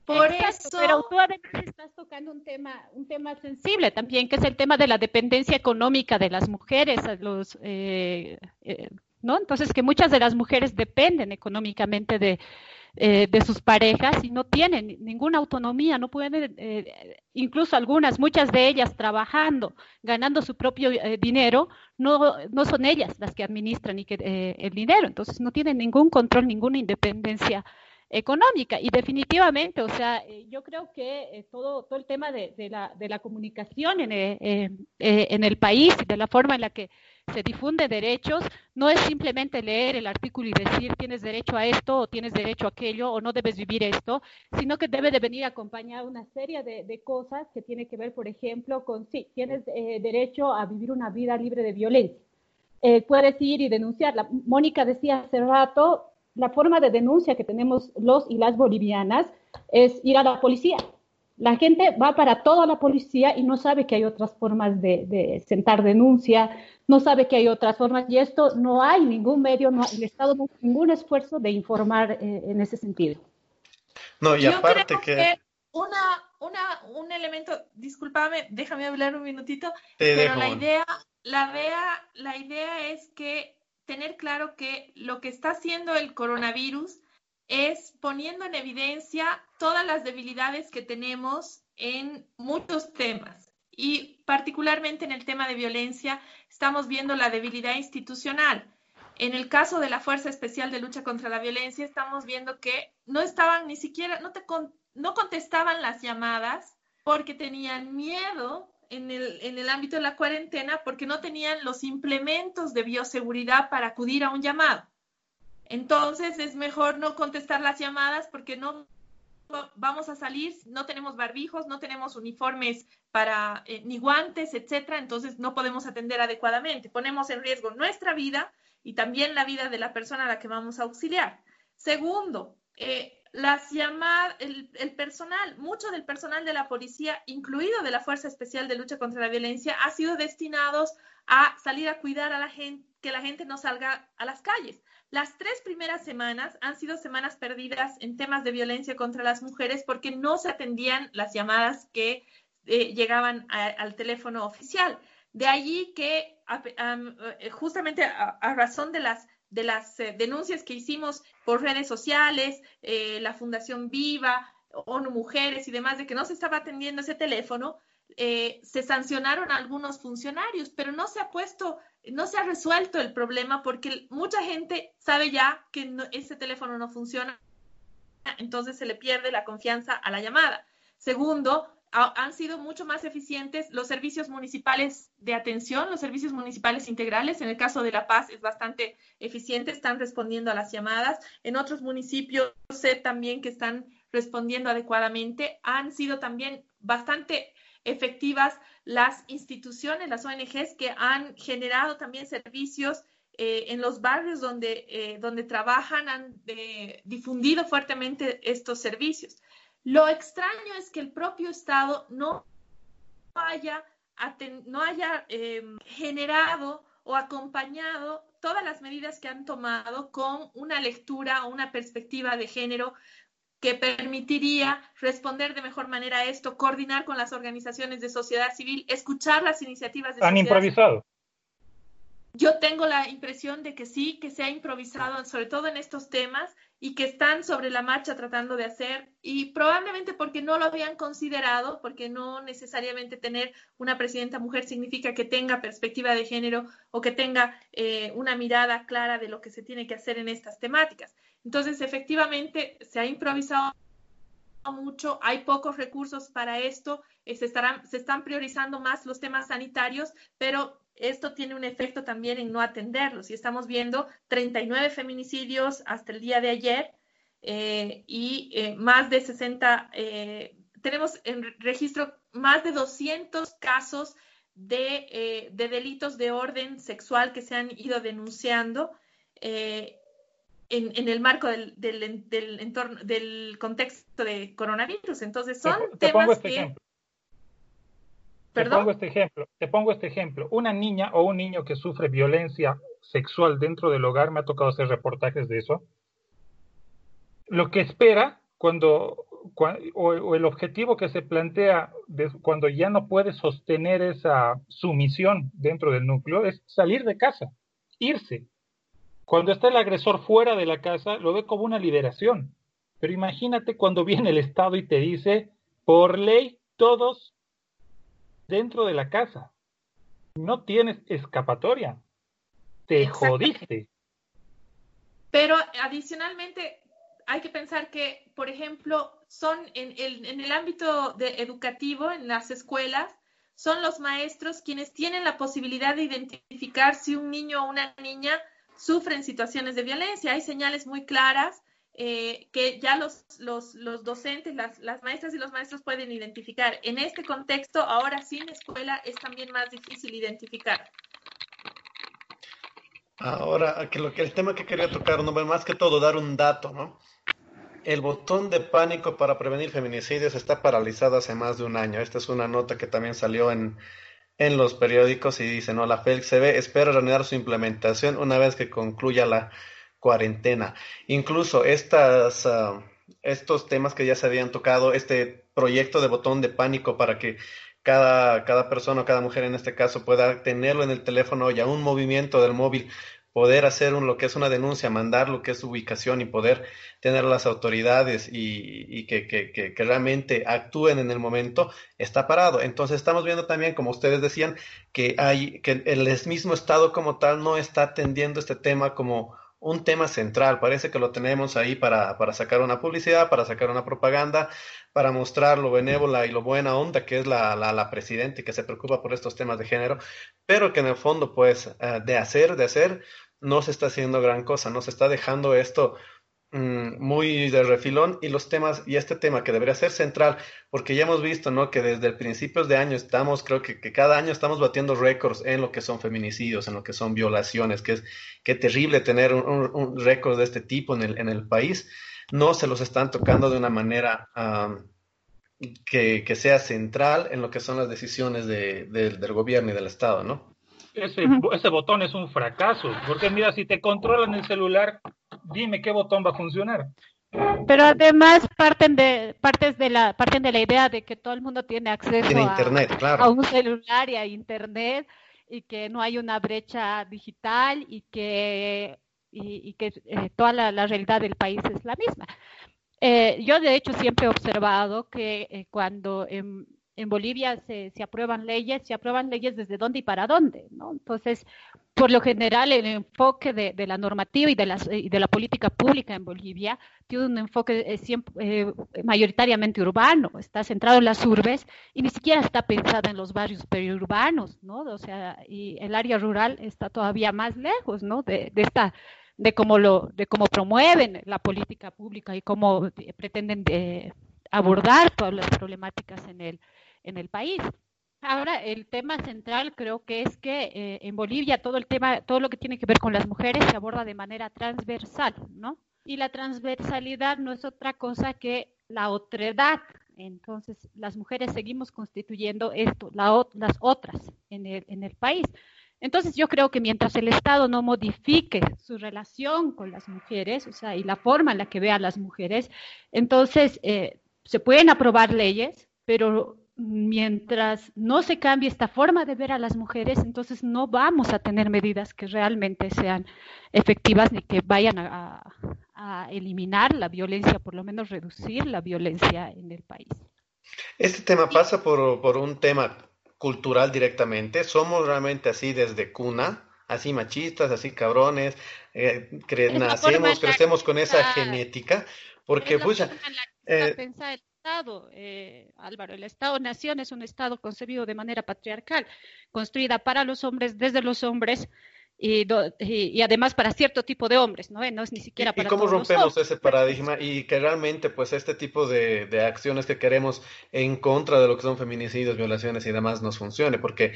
Por Exacto, eso, pero tú además estás tocando un tema, un tema sensible también, que es el tema de la dependencia económica de las mujeres, los, eh, eh, ¿no? Entonces que muchas de las mujeres dependen económicamente de, eh, de sus parejas y no tienen ninguna autonomía, no pueden, eh, incluso algunas, muchas de ellas trabajando, ganando su propio eh, dinero, no, no son ellas las que administran y que, eh, el dinero, entonces no tienen ningún control, ninguna independencia económica y definitivamente, o sea, eh, yo creo que eh, todo, todo el tema de, de, la, de la comunicación en, eh, eh, en el país de la forma en la que se difunde derechos no es simplemente leer el artículo y decir tienes derecho a esto o tienes derecho a aquello o no debes vivir esto, sino que debe de venir acompañado una serie de, cosas que tiene que ver, por ejemplo, con sí, tienes derecho a vivir una vida libre de violencia. Puedes ir y denunciarla. Mónica decía hace rato, la forma de denuncia que tenemos los y las bolivianas es ir a la policía. La gente va para toda la policía y no sabe que hay otras formas de, de sentar denuncia, no sabe que hay otras formas y esto no hay ningún medio, no, el Estado no hace ningún esfuerzo de informar eh, en ese sentido. No, y yo aparte creo que... que una, una, un elemento, discúlpame, déjame hablar un minutito, Te pero dejo, la idea, la idea, la idea es que tener claro que lo que está haciendo el coronavirus es poniendo en evidencia todas las debilidades que tenemos en muchos temas y particularmente en el tema de violencia estamos viendo la debilidad institucional. En el caso de la Fuerza Especial de Lucha contra la Violencia, estamos viendo que no estaban ni siquiera, no, te no contestaban las llamadas porque tenían miedo en el, en el ámbito de la cuarentena porque no tenían los implementos de bioseguridad para acudir a un llamado. Entonces es mejor no contestar las llamadas porque no vamos a salir, no tenemos barbijos, no tenemos uniformes para eh, ni guantes, etcétera, entonces no podemos atender adecuadamente. Ponemos en riesgo nuestra vida y también la vida de la persona a la que vamos a auxiliar. Segundo, eh, las llamadas, el, personal, mucho del personal de la policía, incluido de la Fuerza Especial de Lucha contra la Violencia, ha sido destinados a salir a cuidar a la gente, que la gente no salga a las calles. Las tres primeras semanas han sido semanas perdidas en temas de violencia contra las mujeres porque no se atendían las llamadas que eh, llegaban al teléfono oficial. De allí que eh, justamente a razón de las de las eh, denuncias que hicimos por redes sociales, eh, la Fundación Viva, ONU Mujeres y demás, de que no se estaba atendiendo ese teléfono, eh, se sancionaron a algunos funcionarios, pero no se ha puesto, no se ha resuelto el problema porque mucha gente sabe ya que ese teléfono no funciona, entonces se le pierde la confianza a la llamada. Segundo, han sido mucho más eficientes los servicios municipales de atención, los servicios municipales integrales. En el caso de La Paz es bastante eficiente, están respondiendo a las llamadas. En otros municipios sé también que están respondiendo adecuadamente. Han sido también bastante efectivas las instituciones, las ONGs que han generado también servicios eh, en los barrios donde, eh, donde trabajan, han eh, difundido fuertemente estos servicios. Lo extraño es que el propio Estado no haya, no haya em, generado o acompañado todas las medidas que han tomado con una lectura o una perspectiva de género que permitiría responder de mejor manera a esto, coordinar con las organizaciones de sociedad civil, escuchar las iniciativas de Han improvisado. Yo tengo la impresión de que sí, que se ha improvisado, sobre todo en estos temas, y que están sobre la marcha tratando de hacer y probablemente porque no lo habían considerado, porque no necesariamente tener una presidenta mujer significa que tenga perspectiva de género o que tenga eh, una mirada clara de lo que se tiene que hacer en estas temáticas. Entonces, efectivamente, se ha improvisado mucho, hay pocos recursos para esto, eh, se, estarán, se están priorizando más los temas sanitarios, pero esto tiene un efecto también en no atenderlos. Y estamos viendo 39 feminicidios hasta el día de ayer eh, y eh, más de 60, eh, tenemos en registro más de 200 casos de, delitos de orden sexual que se han ido denunciando. En, el marco del, entorno, del contexto de coronavirus. Entonces, son temas este que... Te pongo este ejemplo, te pongo este ejemplo. Una niña o un niño que sufre violencia sexual dentro del hogar, me ha tocado hacer reportajes de eso. Lo que espera cuando, o, el objetivo que se plantea cuando ya no puede sostener esa sumisión dentro del núcleo es salir de casa, irse. Cuando está el agresor fuera de la casa, lo ve como una liberación. Pero imagínate cuando viene el Estado y te dice, por ley, todos dentro de la casa. No tienes escapatoria. Te jodiste. Pero adicionalmente hay que pensar que, por ejemplo, son en el, en el ámbito de educativo, en las escuelas, son los maestros quienes tienen la posibilidad de identificar si un niño o una niña sufren situaciones de violencia. Hay señales muy claras eh, que ya los, los, los docentes, las, las, maestras y los maestros pueden identificar. En este contexto, ahora sin escuela, es también más difícil identificar. Ahora, que lo que el tema que quería tocar, no más que todo dar un dato, ¿no? El botón de pánico para prevenir feminicidios está paralizado hace más de un año. Esta es una nota que también salió en, en los periódicos y dice, no, la FELCB espera reanudar su implementación una vez que concluya la cuarentena. Incluso estas, ah, estos temas que ya se habían tocado, este proyecto de botón de pánico para que cada, cada persona o cada mujer en este caso pueda tenerlo en el teléfono y a un movimiento del móvil poder hacer lo que es una denuncia, mandar lo que es su ubicación y poder tener las autoridades y, que, que, realmente actúen en el momento, está parado. Entonces estamos viendo también, como ustedes decían, que hay, que el mismo Estado como tal no está atendiendo este tema como un tema central. Parece que lo tenemos ahí para, para sacar una publicidad, para sacar una propaganda, para mostrar lo benévola y lo buena onda que es la, la, la presidenta y que se preocupa por estos temas de género, pero que en el fondo, pues, eh, de hacer, de hacer, no se está haciendo gran cosa, no se está dejando esto muy de refilón y los temas y este tema que debería ser central porque ya hemos visto no que desde principios de año estamos creo que, cada año estamos batiendo récords en lo que son feminicidios en lo que son violaciones que es que terrible tener un, récord de este tipo en el, en el país no se los están tocando de una manera que, que, sea central en lo que son las decisiones de, del gobierno y del Estado, ¿no? Ese, ese botón es un fracaso, porque mira, si te controlan el celular, dime qué botón va a funcionar. Pero además parten de partes de la parten de la idea de que todo el mundo tiene acceso a, internet, claro. a, un celular y a internet y que no hay una brecha digital y que y, que eh, toda la, realidad del país es la misma. Eh, yo de hecho siempre he observado que eh, cuando en, Bolivia se, se, aprueban leyes, se aprueban leyes desde dónde y para dónde, ¿no? Entonces, por lo general, el enfoque de, la normativa y de, la política pública en Bolivia tiene un enfoque eh, siempre, eh, mayoritariamente urbano, está centrado en las urbes y ni siquiera está pensada en los barrios periurbanos, ¿no? O sea, y el área rural está todavía más lejos, ¿no? De, esta de cómo lo de cómo promueven la política pública y cómo pretenden de, abordar todas las problemáticas en el en el país. Ahora, el tema central creo que es que eh, en Bolivia todo el tema, todo lo que tiene que ver con las mujeres se aborda de manera transversal, ¿no? Y la transversalidad no es otra cosa que la otredad. Entonces, las mujeres seguimos constituyendo esto, las otras en el, país. Entonces, yo creo que mientras el Estado no modifique su relación con las mujeres, o sea, y la forma en la que ve a las mujeres, entonces eh, se pueden aprobar leyes, pero mientras no se cambie esta forma de ver a las mujeres, entonces no vamos a tener medidas que realmente sean efectivas ni que vayan a, eliminar la violencia, por lo menos reducir la violencia en el país. Este tema pasa por, un tema cultural directamente. Somos realmente así desde cuna, así machistas, así cabrones, eh, nacemos, crecemos con esa genética, porque, pucha, eh, Estado, eh, Álvaro. El Estado-nación es un Estado concebido de manera patriarcal, construida para los hombres, desde los hombres, y, y, además para cierto tipo de hombres, ¿no? No es ni siquiera para ¿Y cómo rompemos ese paradigma y que realmente pues este tipo de, de, acciones que queremos en contra de lo que son feminicidios, violaciones y demás nos funcione? Porque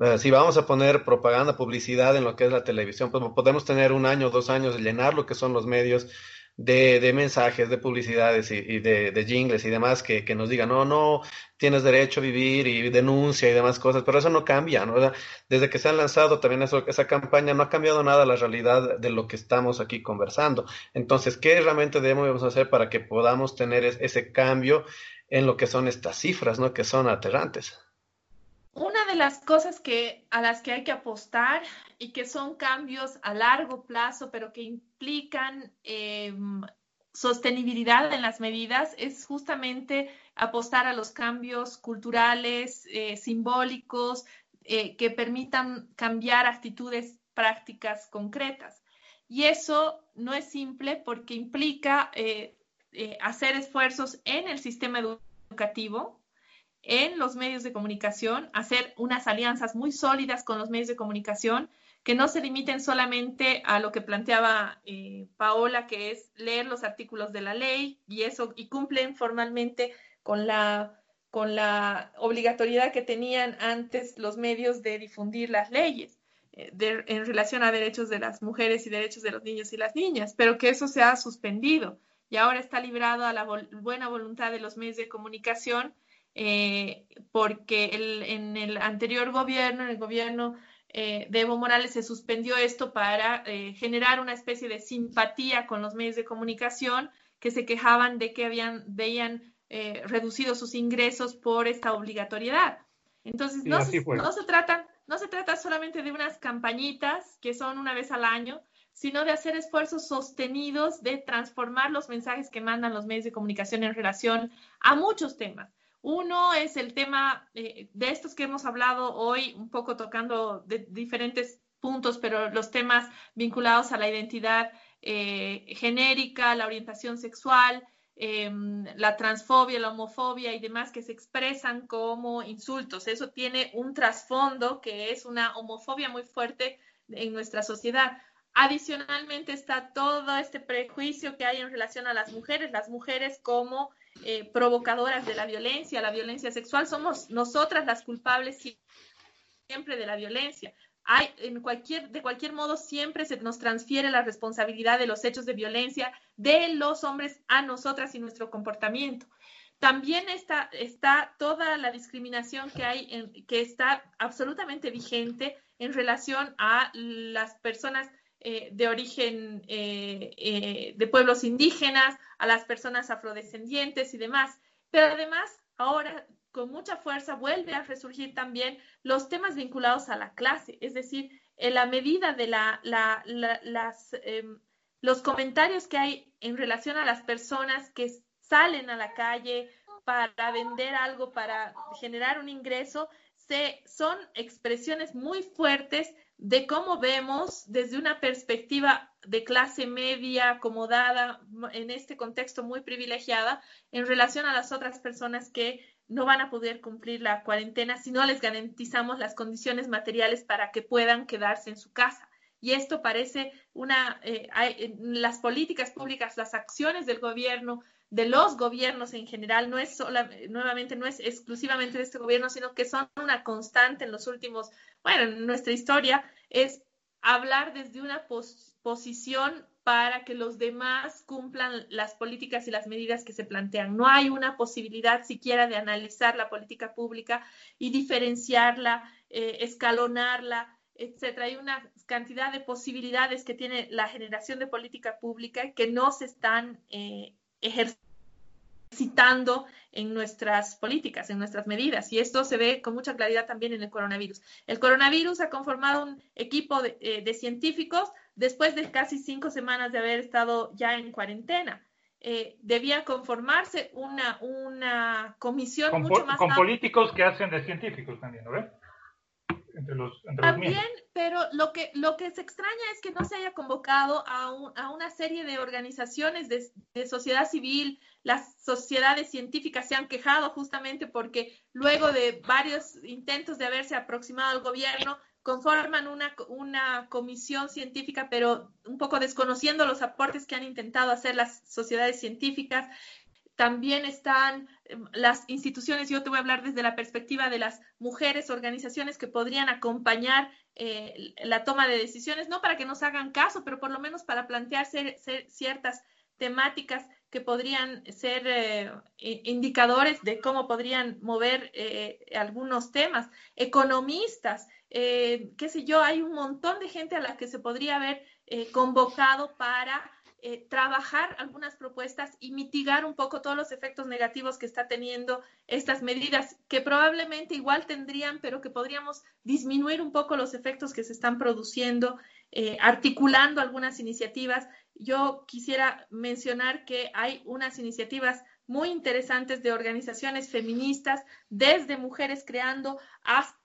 eh, si vamos a poner propaganda, publicidad en lo que es la televisión, pues podemos tener un año, dos años de llenar lo que son los medios de, de mensajes, de publicidades y, de, de, jingles y demás que, que, nos digan, no, no, tienes derecho a vivir y denuncia y demás cosas, pero eso no cambia, ¿no? Desde que se han lanzado también eso, esa campaña no ha cambiado nada la realidad de lo que estamos aquí conversando. Entonces, ¿qué realmente debemos hacer para que podamos tener ese cambio en lo que son estas cifras, ¿no? Que son aterrantes. Una de las cosas que, a las que hay que apostar y que son cambios a largo plazo, pero que implican em, sostenibilidad en las medidas, es justamente apostar a los cambios culturales, eh, simbólicos, eh, que permitan cambiar actitudes prácticas concretas. Y eso no es simple porque implica eh, hacer esfuerzos en el sistema educativo, en los medios de comunicación, hacer unas alianzas muy sólidas con los medios de comunicación que no se limiten solamente a lo que planteaba eh, Paola, que es leer los artículos de la ley y eso y cumplen formalmente con la con la obligatoriedad que tenían antes los medios de difundir las leyes eh, en relación a derechos de las mujeres y derechos de los niños y las niñas, pero que eso se ha suspendido y ahora está librado a la buena voluntad de los medios de comunicación eh, porque el, en el anterior gobierno, en el gobierno eh, de Evo Morales, se suspendió esto para eh, generar una especie de simpatía con los medios de comunicación que se quejaban de que habían, veían reducido sus ingresos por esta obligatoriedad. Entonces, no, se, no se tratan no se trata solamente de unas campañitas que son una vez al año, sino de hacer esfuerzos sostenidos de transformar los mensajes que mandan los medios de comunicación en relación a muchos temas. Uno es el tema eh, de estos que hemos hablado hoy, un poco tocando de diferentes puntos, pero los temas vinculados a la identidad eh, genérica, la orientación sexual, em, la transfobia, la homofobia y demás que se expresan como insultos. Eso tiene un trasfondo que es una homofobia muy fuerte en nuestra sociedad. Adicionalmente está todo este prejuicio que hay en relación a las mujeres, las mujeres como eh, provocadoras de la violencia, la violencia sexual, somos nosotras las culpables siempre de la violencia. Hay, en cualquier, de cualquier modo, siempre se nos transfiere la responsabilidad de los hechos de violencia de los hombres a nosotras y nuestro comportamiento. También está, está toda la discriminación que hay, en, que está absolutamente vigente en relación a las personas eh, de origen eh, eh, de pueblos indígenas, a las personas afrodescendientes y demás. Pero además, ahora con mucha fuerza vuelve a resurgir también los temas vinculados a la clase, es decir, en la medida de la, las, em, los comentarios que hay en relación a las personas que salen a la calle para vender algo, para generar un ingreso, se, son expresiones muy fuertes de cómo vemos desde una perspectiva de clase media, acomodada, en este contexto muy privilegiada, en relación a las otras personas que no van a poder cumplir la cuarentena si no les garantizamos las condiciones materiales para que puedan quedarse en su casa. Y esto parece una, eh, las políticas públicas, las acciones del gobierno, de los gobiernos en general, no es sola, nuevamente, no es exclusivamente de este gobierno, sino que son una constante en los últimos, bueno, en nuestra historia, es hablar desde una posición para que los demás cumplan las políticas y las medidas que se plantean. No hay una posibilidad siquiera de analizar la política pública y diferenciarla, eh, escalonarla, etcétera. Hay una cantidad de posibilidades que tiene la generación de política pública que no se están eh, ejercitando en nuestras políticas, en nuestras medidas. Y esto se ve con mucha claridad también en el coronavirus. El coronavirus ha conformado un equipo de, eh, científicos después de casi cinco semanas de haber estado ya en cuarentena. Eh, debía conformarse una, una comisión mucho más... Con políticos que hacen de científicos también, ¿no También, pero lo que, lo que se extraña es que no se haya convocado a, a una serie de organizaciones de, de, sociedad civil, las sociedades científicas se han quejado justamente porque luego de varios intentos de haberse aproximado al gobierno, conforman una, una comisión científica, pero un poco desconociendo los aportes que han intentado hacer las sociedades científicas. También están em, las instituciones, yo te voy a hablar desde la perspectiva de las mujeres, organizaciones que podrían acompañar eh, la toma de decisiones, no para que nos hagan caso, pero por lo menos para plantear ciertas temáticas que podrían ser eh, indicadores de cómo podrían mover eh, algunos temas. Economistas, qué sé yo, hay un montón de gente a la que se podría haber convocado para eh, trabajar algunas propuestas y mitigar un poco todos los efectos negativos que está teniendo estas medidas, que probablemente igual tendrían, pero que podríamos disminuir un poco los efectos que se están produciendo, eh, articulando algunas iniciativas. Yo quisiera mencionar que hay unas iniciativas muy interesantes de organizaciones feministas, desde Mujeres Creando hasta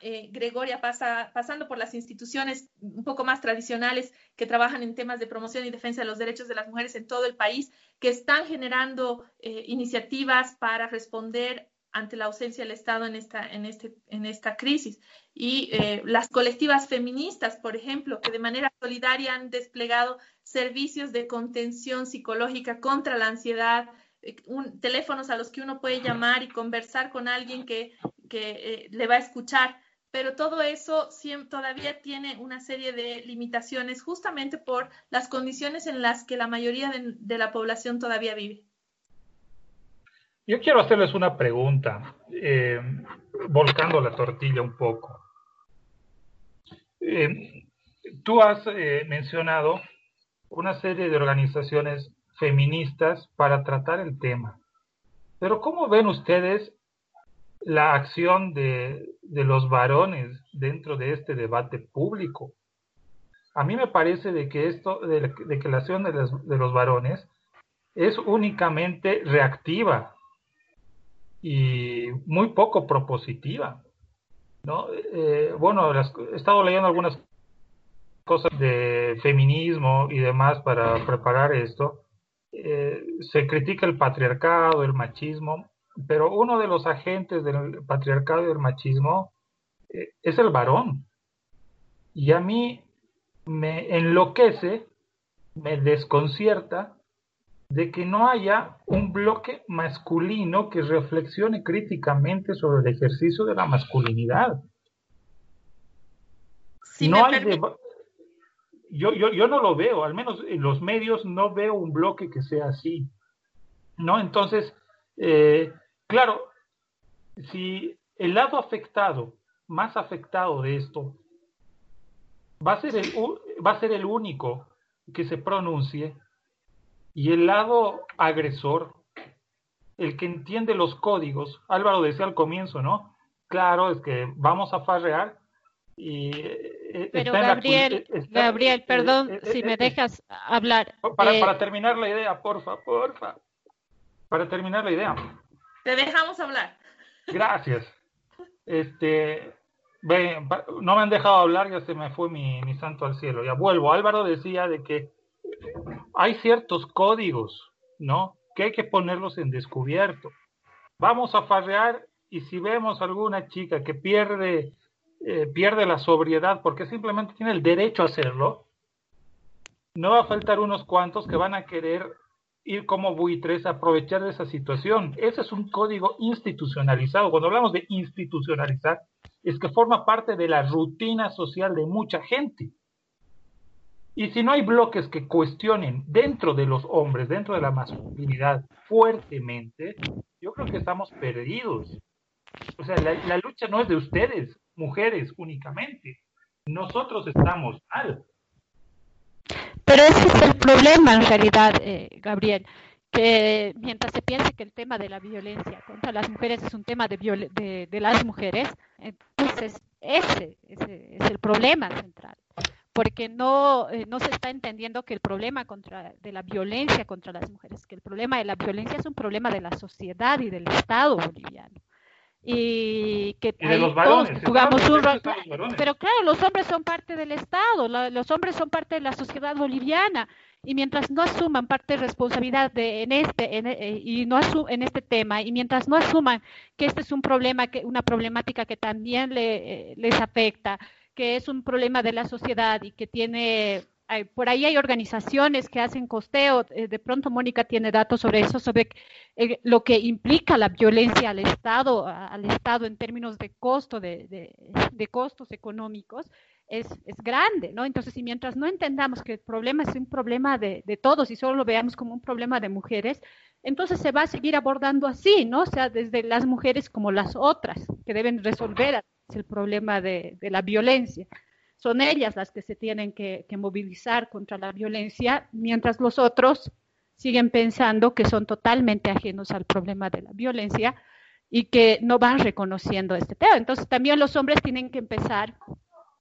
eh, Gregoria pasa, pasando por las instituciones un poco más tradicionales que trabajan en temas de promoción y defensa de los derechos de las mujeres en todo el país, que están generando eh, iniciativas para responder ante la ausencia del Estado en esta, en este, en esta crisis. Y eh, las colectivas feministas, por ejemplo, que de manera solidaria han desplegado servicios de contención psicológica contra la ansiedad, teléfonos a los que uno puede llamar y conversar con alguien que, que eh, le va a escuchar. Pero todo eso todavía tiene una serie de limitaciones justamente por las condiciones en las que la mayoría de, la población todavía vive. Yo quiero hacerles una pregunta, eh, volcando la tortilla un poco. Eh, tú has mencionado una serie de organizaciones feministas para tratar el tema. Pero ¿cómo ven ustedes la acción de, los varones dentro de este debate público. A mí me parece de que esto, de, que la acción de los, varones es únicamente reactiva y muy poco propositiva. ¿no? Eh, bueno, he estado leyendo algunas cosas de feminismo y demás para preparar esto. Eh, se critica el patriarcado, el machismo, pero uno de los agentes del patriarcado y del machismo eh, es el varón. Y a mí me enloquece, me desconcierta de que no haya un bloque masculino que reflexione críticamente sobre el ejercicio de la masculinidad. no hay yo, yo, yo no lo veo, al menos en los medios no veo un bloque que sea así. ¿No? Entonces, eh, Claro, si el lado afectado, más afectado de esto, va a ser el, va a ser el único que se pronuncie, y el lado agresor, el que entiende los códigos, Álvaro decía al comienzo, ¿no? Claro, es que vamos a farrear y... Eh, Pero Gabriel, Gabriel, perdón eh, si me eh, dejas hablar. Para, para terminar la idea, porfa, porfa. Para terminar la idea. Te dejamos hablar. Gracias. Este, no me han dejado hablar, ya se me fue mi, santo al cielo. Ya vuelvo. Álvaro decía de que hay ciertos códigos, ¿no? Que hay que ponerlos en descubierto. Vamos a farrear y si vemos alguna chica que pierde, eh, pierde la sobriedad porque simplemente tiene el derecho a hacerlo, no va a faltar unos cuantos que van a querer ir como buitres a aprovechar de esa situación. Ese es un código institucionalizado. Cuando hablamos de institucionalizar, es que forma parte de la rutina social de mucha gente. Y si no hay bloques que cuestionen dentro de los hombres, dentro de la masculinidad fuertemente, yo creo que estamos perdidos. O sea, la, la lucha no es de ustedes, mujeres únicamente. Nosotros estamos mal. Pero ese es el problema en realidad, eh, Gabriel, que mientras se piensa que el tema de la violencia contra las mujeres es un tema de, de, las mujeres, entonces ese, ese, es el problema central porque no, eh, no se está entendiendo que el problema contra, de la violencia contra las mujeres, que el problema de la violencia es un problema de la sociedad y del Estado boliviano y que jugamos un rol. Pero claro, los hombres son parte del Estado, los hombres son parte de la sociedad boliviana y mientras no asuman parte de responsabilidad de, en este eh, y no en este tema y mientras no asuman que este es un problema que una problemática que también le, eh, les afecta, que es un problema de la sociedad y que tiene por ahí hay organizaciones que hacen costeo, eh, de pronto Mónica tiene datos sobre eso, sobre eh, lo que implica la violencia al Estado, al Estado en términos de costo, de, costos económicos, es, grande, ¿no? Entonces, y mientras no entendamos que el problema es un problema de, todos y solo lo veamos como un problema de mujeres, entonces se va a seguir abordando así, ¿no? O sea, desde las mujeres como las otras, que deben resolver el problema de la violencia son ellas las que se tienen que, movilizar contra la violencia, mientras los otros siguen pensando que son totalmente ajenos al problema de la violencia y que no van reconociendo este tema. Entonces también los hombres tienen que empezar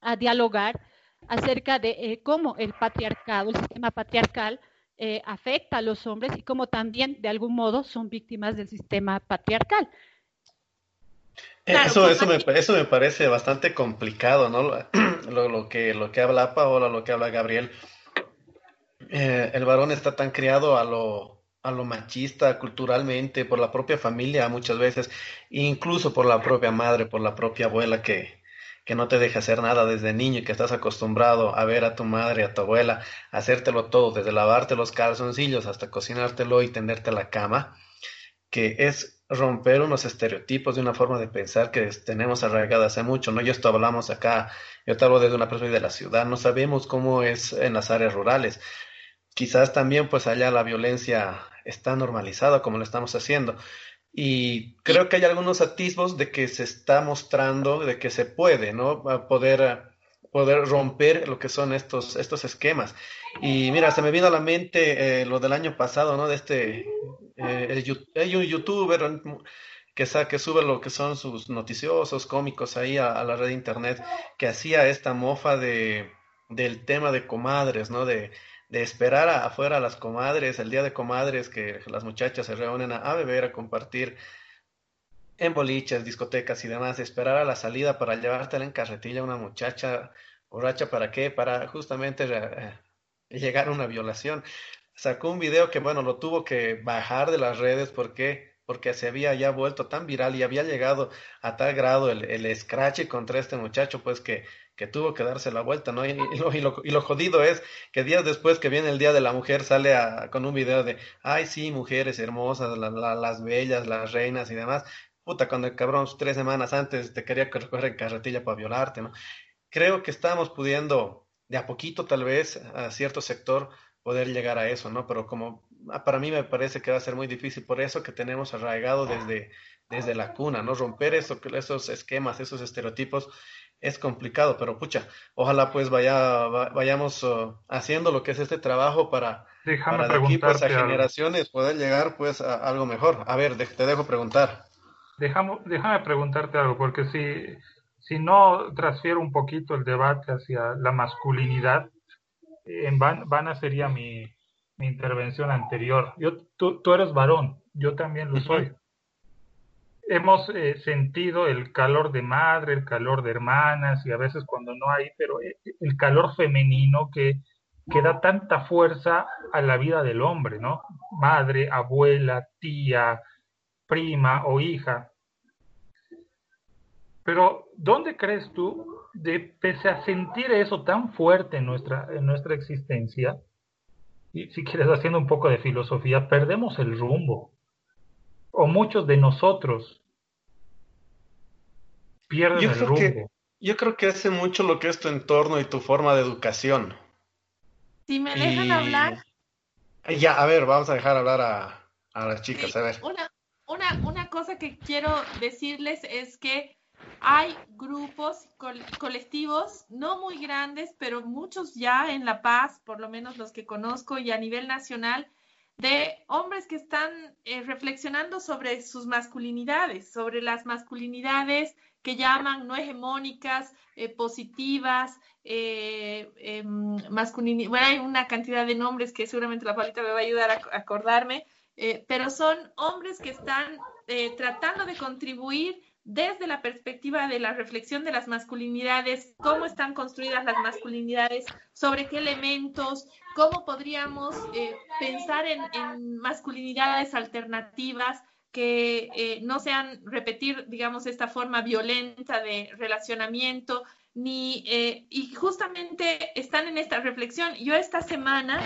a dialogar acerca de eh, cómo el patriarcado, el sistema patriarcal, eh, afecta a los hombres y cómo también de algún modo son víctimas del sistema patriarcal. Eh, eso, eso, me, eso me parece bastante complicado, ¿no? Lo, *clears throat* lo, que, lo que habla Paola, lo que habla Gabriel. Eh, el varón está tan criado a lo, a lo machista culturalmente, por la propia familia muchas veces, incluso por la propia madre, por la propia abuela que, que no te deja hacer nada desde niño y que estás acostumbrado a ver a tu madre, a tu abuela, hacértelo todo, desde lavarte los calzoncillos hasta cocinártelo y tenderte la cama, que es romper unos estereotipos de una forma de pensar que tenemos arraigada hace mucho, ¿no? Yo esto hablamos acá, yo te hablo desde una perspectiva de la ciudad, no sabemos cómo es en las áreas rurales. Quizás también pues allá la violencia está normalizada como lo estamos haciendo. Y creo que hay algunos atisbos de que se está mostrando, de que se puede, ¿no? Poder, poder romper lo que son estos, estos esquemas. Y mira, se me vino a la mente eh, lo del año pasado, ¿no? De este, eh, hay un youtuber que, que sube lo que son sus noticiosos cómicos ahí a, la red de internet, que hacía esta mofa de, del tema de comadres, ¿no? De, esperar afuera a las comadres, el día de comadres, que las muchachas se reúnen a, beber, a compartir en boliches, discotecas y demás, esperar a la salida para llevártela en carretilla a una muchacha borracha, ¿para qué? Para justamente eh, llegar a una violación. Sacó un video que, bueno, lo tuvo que bajar de las redes porque porque se había ya vuelto tan viral y había llegado a tal grado el, el scratch contra este muchacho, pues que, que tuvo que darse la vuelta, ¿no? Y, lo, y, lo, y, lo, jodido es que días después que viene el Día de la Mujer sale a, con un video de, ay, sí, mujeres hermosas, las bellas, las reinas y demás. Puta, cuando el cabrón tres semanas antes te quería recoger en carretilla para violarte, ¿no? Creo que estamos pudiendo, de a poquito tal vez, a cierto sector, poder llegar a eso, ¿no? Pero como Ah, para mí me parece que va a ser muy difícil, por eso que tenemos arraigado desde, desde la cuna, ¿no? Romper eso, esos esquemas, esos estereotipos es complicado, pero pucha, ojalá pues vaya, vayamos uh, haciendo lo que es este trabajo para, para de aquí pues a generaciones poder llegar pues a algo mejor. A ver, te dejo preguntar. Déjame, déjame preguntarte algo, porque si, si no transfiero un poquito el debate hacia la masculinidad, en van, vana sería mi, mi intervención anterior. Yo, tú, tú eres varón, yo también lo soy. Hemos eh, sentido el calor de madre, el calor de hermanas y a veces cuando no hay, pero eh, el calor femenino que, que da tanta fuerza a la vida del hombre, ¿no? Madre, abuela, tía, prima o hija. Pero, ¿dónde crees tú, de, pese a sentir eso tan fuerte en nuestra, en nuestra existencia, y si quieres haciendo un poco de filosofía, perdemos el rumbo. O muchos de nosotros pierden el rumbo. yo creo que hace mucho lo que es tu entorno y tu forma de educación. Si me dejan hablar. Ya, a ver, vamos a dejar hablar a, a las chicas, a ver. Una, una, una cosa que quiero decirles es que hay grupos colectivos, no muy grandes, pero muchos ya en La Paz, por lo menos los que conozco y a nivel nacional, de hombres que están eh, reflexionando sobre sus masculinidades, sobre las masculinidades que llaman no hegemónicas, eh, positivas, eh, em, bueno, hay una cantidad de nombres que seguramente la Paulita me va a ayudar a acordarme, pero son hombres que están tratando de contribuir desde la perspectiva de la reflexión de las masculinidades, cómo están construidas las masculinidades, sobre qué elementos, cómo podríamos eh, pensar en, masculinidades alternativas que eh, no sean repetir, digamos, esta forma violenta de relacionamiento, ni, eh, y justamente están en esta reflexión. Yo esta semana,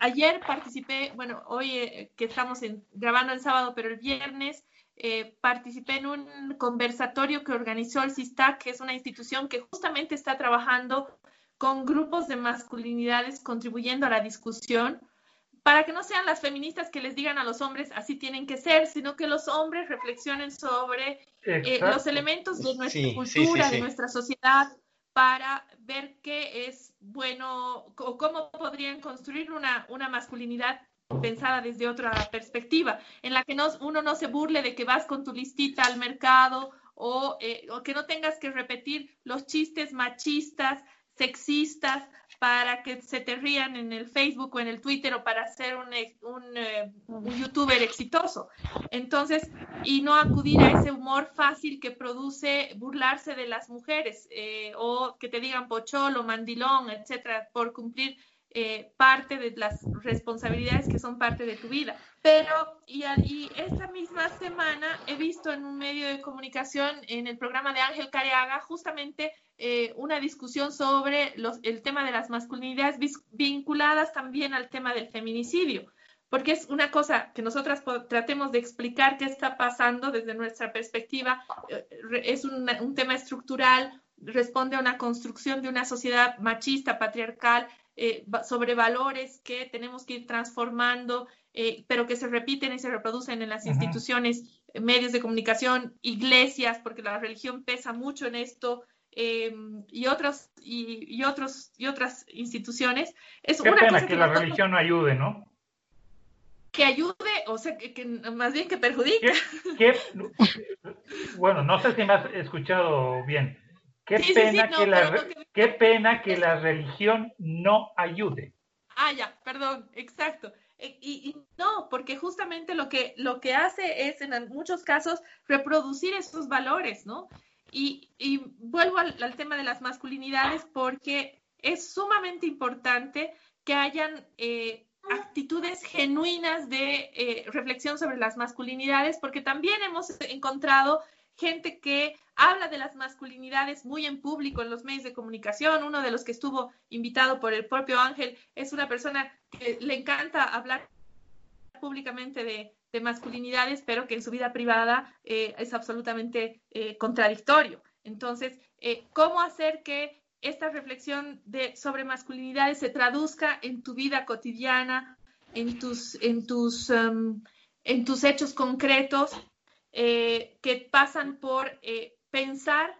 ayer participé, bueno, hoy que estamos grabando el sábado, pero el viernes, eh, participé en un conversatorio que organizó el CISTAC, que es una institución que justamente está trabajando con grupos de masculinidades contribuyendo a la discusión, para que no sean las feministas que les digan a los hombres así tienen que ser, sino que los hombres reflexionen sobre eh, los elementos de nuestra cultura, de nuestra sociedad, para ver qué es bueno o cómo podrían construir una, una masculinidad pensada desde otra perspectiva, en la que no, uno no se burle de que vas con tu listita al mercado o, eh, o que no tengas que repetir los chistes machistas, sexistas, para que se te rían en el Facebook o en el Twitter o para ser un, un, eh, un, youtuber exitoso. Entonces, y no acudir a ese humor fácil que produce burlarse de las mujeres eh, o que te digan pocholo, mandilón, etcétera, por cumplir eh, parte de las responsabilidades que son parte de tu vida. Pero, y, y, esta misma semana he visto en un medio de comunicación, en el programa de Ángel Cariaga, justamente eh, una discusión sobre el tema de las masculinidades vinculadas también al tema del feminicidio. Porque es una cosa que nosotras tratemos de explicar qué está pasando desde nuestra perspectiva. Eh, es un tema estructural, responde a una construcción de una sociedad machista, patriarcal, eh, sobre valores que tenemos que ir transformando, eh, pero que se repiten y se reproducen en las instituciones, medios de comunicación, iglesias, porque la religión pesa mucho en esto. Em, y otros y, otros y otras instituciones es una pena que la religión no ayude no que ayude, o sea, que, más bien que perjudique. bueno, no sé si me has escuchado bien. Qué, pena, que la, qué pena que la religión no ayude. Ah, ya, perdón, exacto. E, y, no, porque justamente lo que, lo que hace es en muchos casos reproducir esos valores, ¿no? Y, vuelvo al, tema de las masculinidades porque es sumamente importante que hayan eh, actitudes genuinas de eh, reflexión sobre las masculinidades, porque también hemos encontrado gente que habla de las masculinidades muy en público en los medios de comunicación. Uno de los que estuvo invitado por el propio Ángel es una persona que le encanta hablar públicamente de, masculinidades, pero que en su vida privada eh, es absolutamente eh, contradictorio. Entonces, eh, ¿cómo hacer que esta reflexión sobre masculinidades se traduzca en tu vida cotidiana, en tus, en tus, em, en tus hechos concretos eh, que pasan por eh, pensar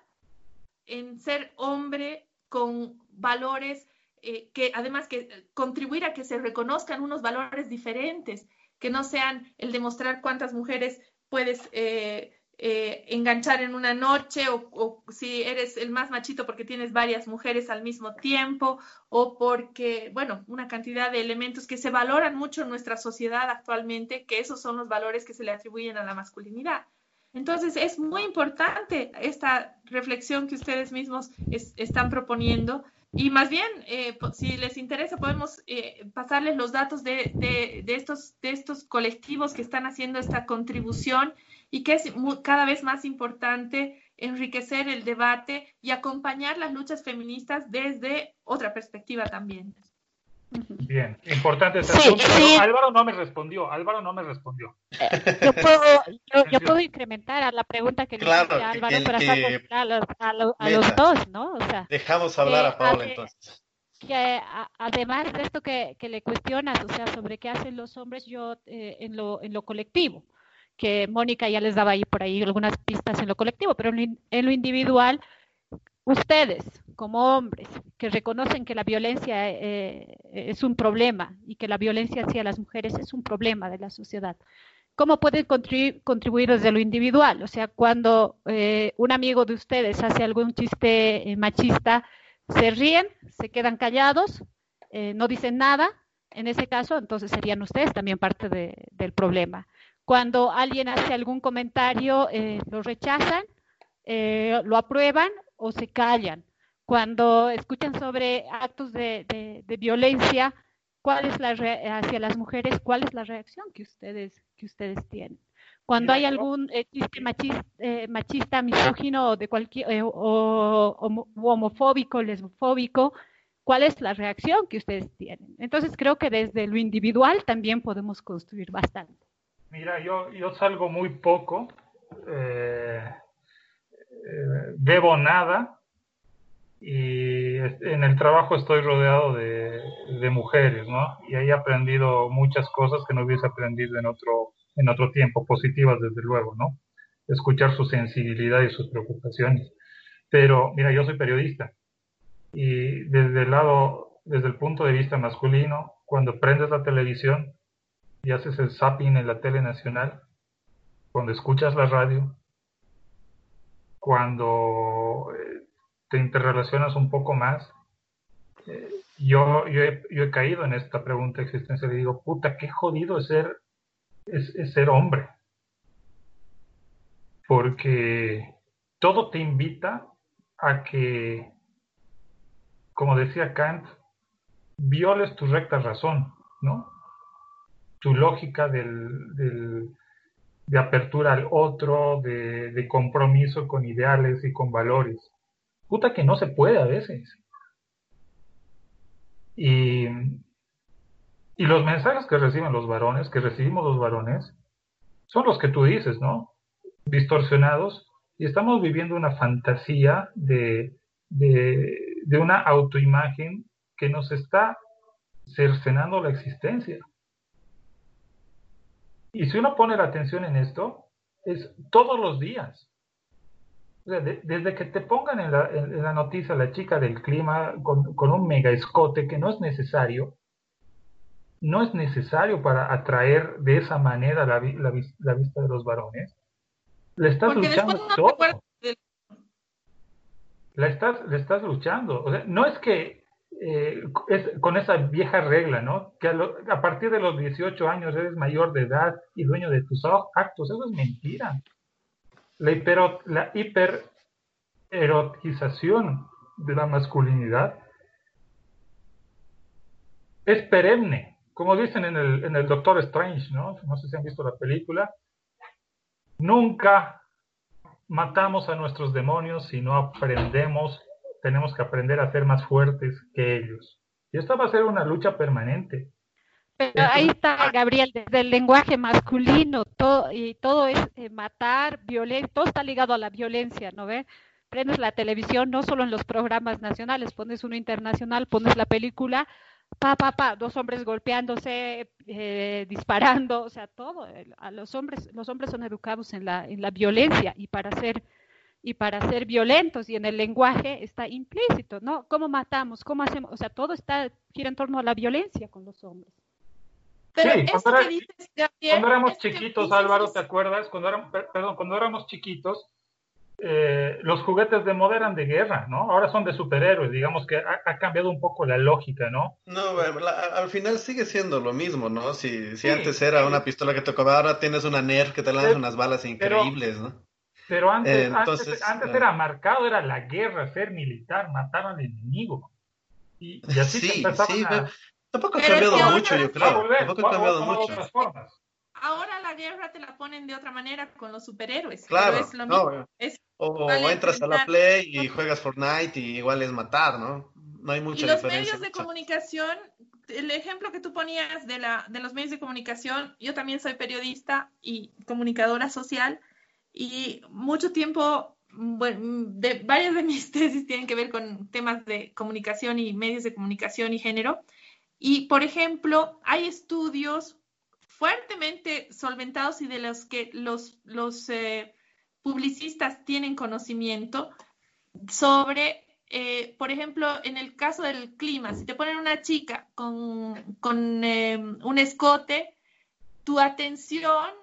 en ser hombre con valores eh, que además que contribuir a que se reconozcan unos valores diferentes, que no sean el demostrar cuántas mujeres puedes enganchar en una noche o, si eres el más machito porque tienes varias mujeres al mismo tiempo o porque, bueno, una cantidad de elementos que se valoran mucho en nuestra sociedad actualmente, que esos son los valores que se le atribuyen a la masculinidad. Entonces, es muy importante esta reflexión que ustedes mismos están proponiendo. Y más bien, eh, si les interesa, podemos eh, pasarles los datos de, estos, de estos colectivos que están haciendo esta contribución y que es cada vez más importante enriquecer el debate y acompañar las luchas feministas desde otra perspectiva también. Bien, importante Álvaro no me respondió, Álvaro no me respondió. Eh, yo puedo, yo, puedo incrementar a la pregunta que le hice a Álvaro para a, los, a, los, dos, ¿no? O sea, Dejamos hablar a Paula entonces. Que además de esto que, que, le cuestionas, o sea, sobre qué hacen los hombres, yo eh, en, lo, en lo colectivo, que Mónica ya les daba ahí por ahí algunas pistas en lo colectivo, pero en lo individual, ustedes como hombres que reconocen que la violencia eh, es un problema y que la violencia hacia las mujeres es un problema de la sociedad, ¿cómo pueden contribuir desde lo individual? O sea, cuando eh, un amigo de ustedes hace algún chiste eh, machista, se ríen, se quedan callados, no dicen nada, en ese caso, entonces serían ustedes también parte del problema. Cuando alguien hace algún comentario, lo rechazan, lo aprueban o se callan. Cuando escuchan sobre actos de, violencia, ¿cuál es la hacia las mujeres? ¿Cuál es la reacción que ustedes, que ustedes tienen? Cuando hay algún eh, chiste machista, eh, machista, misógino o de cualquier eh, o, homofóbico, lesbofóbico, ¿cuál es la reacción que ustedes tienen? Entonces creo que desde lo individual también podemos construir bastante. Mira, yo, salgo muy poco eh, debo nada y en el trabajo estoy rodeado de, mujeres, ¿no? Y ahí he aprendido muchas cosas que no hubiese aprendido en otro, en otro tiempo, positivas desde luego, ¿no? Escuchar su sensibilidad y sus preocupaciones. Pero, mira, yo soy periodista y desde el lado, desde el punto de vista masculino, cuando prendes la televisión y haces el zapping en la tele nacional, cuando escuchas la radio, cuando eh, te interrelacionas un poco más, eh, yo, yo he, caído en esta pregunta existencial y digo, puta, qué jodido es ser, es, ser hombre. Porque todo te invita a que, como decía Kant, violes tu recta razón, ¿no? Tu lógica del, de apertura al otro, de, compromiso con ideales y con valores. Puta que no se puede a veces. Y, y los mensajes que reciben los varones, que recibimos los varones, son los que tú dices, ¿no? Distorsionados. Y estamos viviendo una fantasía de, de, de una autoimagen que nos está cercenando la existencia. Y si uno pone la atención en esto, es todos los días. desde que te pongan en la, noticia la chica del clima con, un mega escote que no es necesario, no es necesario para atraer de esa manera la, la, vista de los varones. Le estás luchando todo. La estás, le estás luchando. O sea, no es que eh, es con esa vieja regla, ¿no? Que a, partir de los 18 años eres mayor de edad y dueño de tus actos. Eso es mentira. La, la hipererotización de la masculinidad es perenne, como dicen en el, en el Doctor Strange, ¿no? No sé si han visto la película. Nunca matamos a nuestros demonios si no aprendemos, tenemos que aprender a ser más fuertes que ellos. Y esta va a ser una lucha permanente. Pero ahí está, Gabriel, desde el lenguaje masculino, todo, y todo es eh, matar, violencia, todo está ligado a la violencia, ¿no ve? Prendes la televisión, no solo en los programas nacionales, pones uno internacional, pones la película, pa, pa, pa, dos hombres golpeándose, eh, disparando, o sea, todo. A los hombres, los hombres son educados en la, en la violencia y para ser y para ser violentos y en el lenguaje está implícito, ¿no? ¿Cómo matamos? ¿Cómo hacemos? O sea, todo está gira en torno a la violencia con los hombres. Pero sí, cuando, cuando, éramos chiquitos, Álvaro, ¿te acuerdas? Cuando éramos, perdón, cuando éramos chiquitos, eh, los juguetes de moda eran de guerra, ¿no? Ahora son de superhéroes, digamos que ha, cambiado un poco la lógica, ¿no? No, al final sigue siendo lo mismo, ¿no? Si, si antes era una pistola que tocaba, ahora tienes una Nerf que te lanza unas balas increíbles, ¿no? Pero antes, antes, antes, era marcado, era la guerra, ser militar, matar al enemigo. Y, así sí, sí, tampoco ha cambiado mucho, yo creo. Tampoco ha cambiado mucho. Formas ahora la guerra te la ponen de otra manera con los superhéroes. Claro, es lo mismo. o, entras a la Play y juegas Fortnite y igual es matar, ¿no? No hay mucha y los medios de comunicación, el ejemplo que tú ponías de, la, de los medios de comunicación, yo también soy periodista y comunicadora social y mucho tiempo, bueno, de, varias de mis *laughs* tesis tienen que ver con temas de comunicación y medios de comunicación y género. Y, por ejemplo, hay estudios fuertemente solventados y de los que los, los eh, publicistas tienen conocimiento sobre, eh, por ejemplo, en el caso del clima, si te ponen una chica con, con eh, un escote, tu atención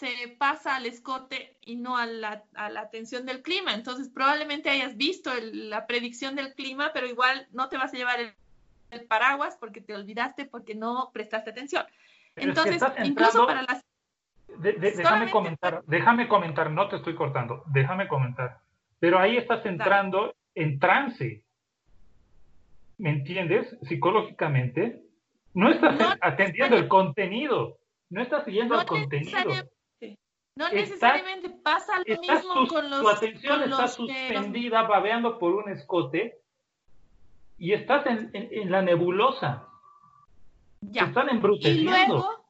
se pasa al escote y no a la, a la atención del clima. Entonces, probablemente hayas visto la predicción del clima, pero igual no te vas a llevar el paraguas porque te olvidaste, porque no prestaste atención. Entonces, incluso para las... déjame comentar, déjame comentar, no te estoy cortando, déjame comentar. Pero ahí estás entrando en trance. ¿Me entiendes? Psicológicamente. No estás atendiendo el contenido. No estás siguiendo el contenido. No necesariamente pasa lo mismo con los. Tu atención está suspendida, babeando por un escote y estás en la nebulosa. Ya. Están Y luego,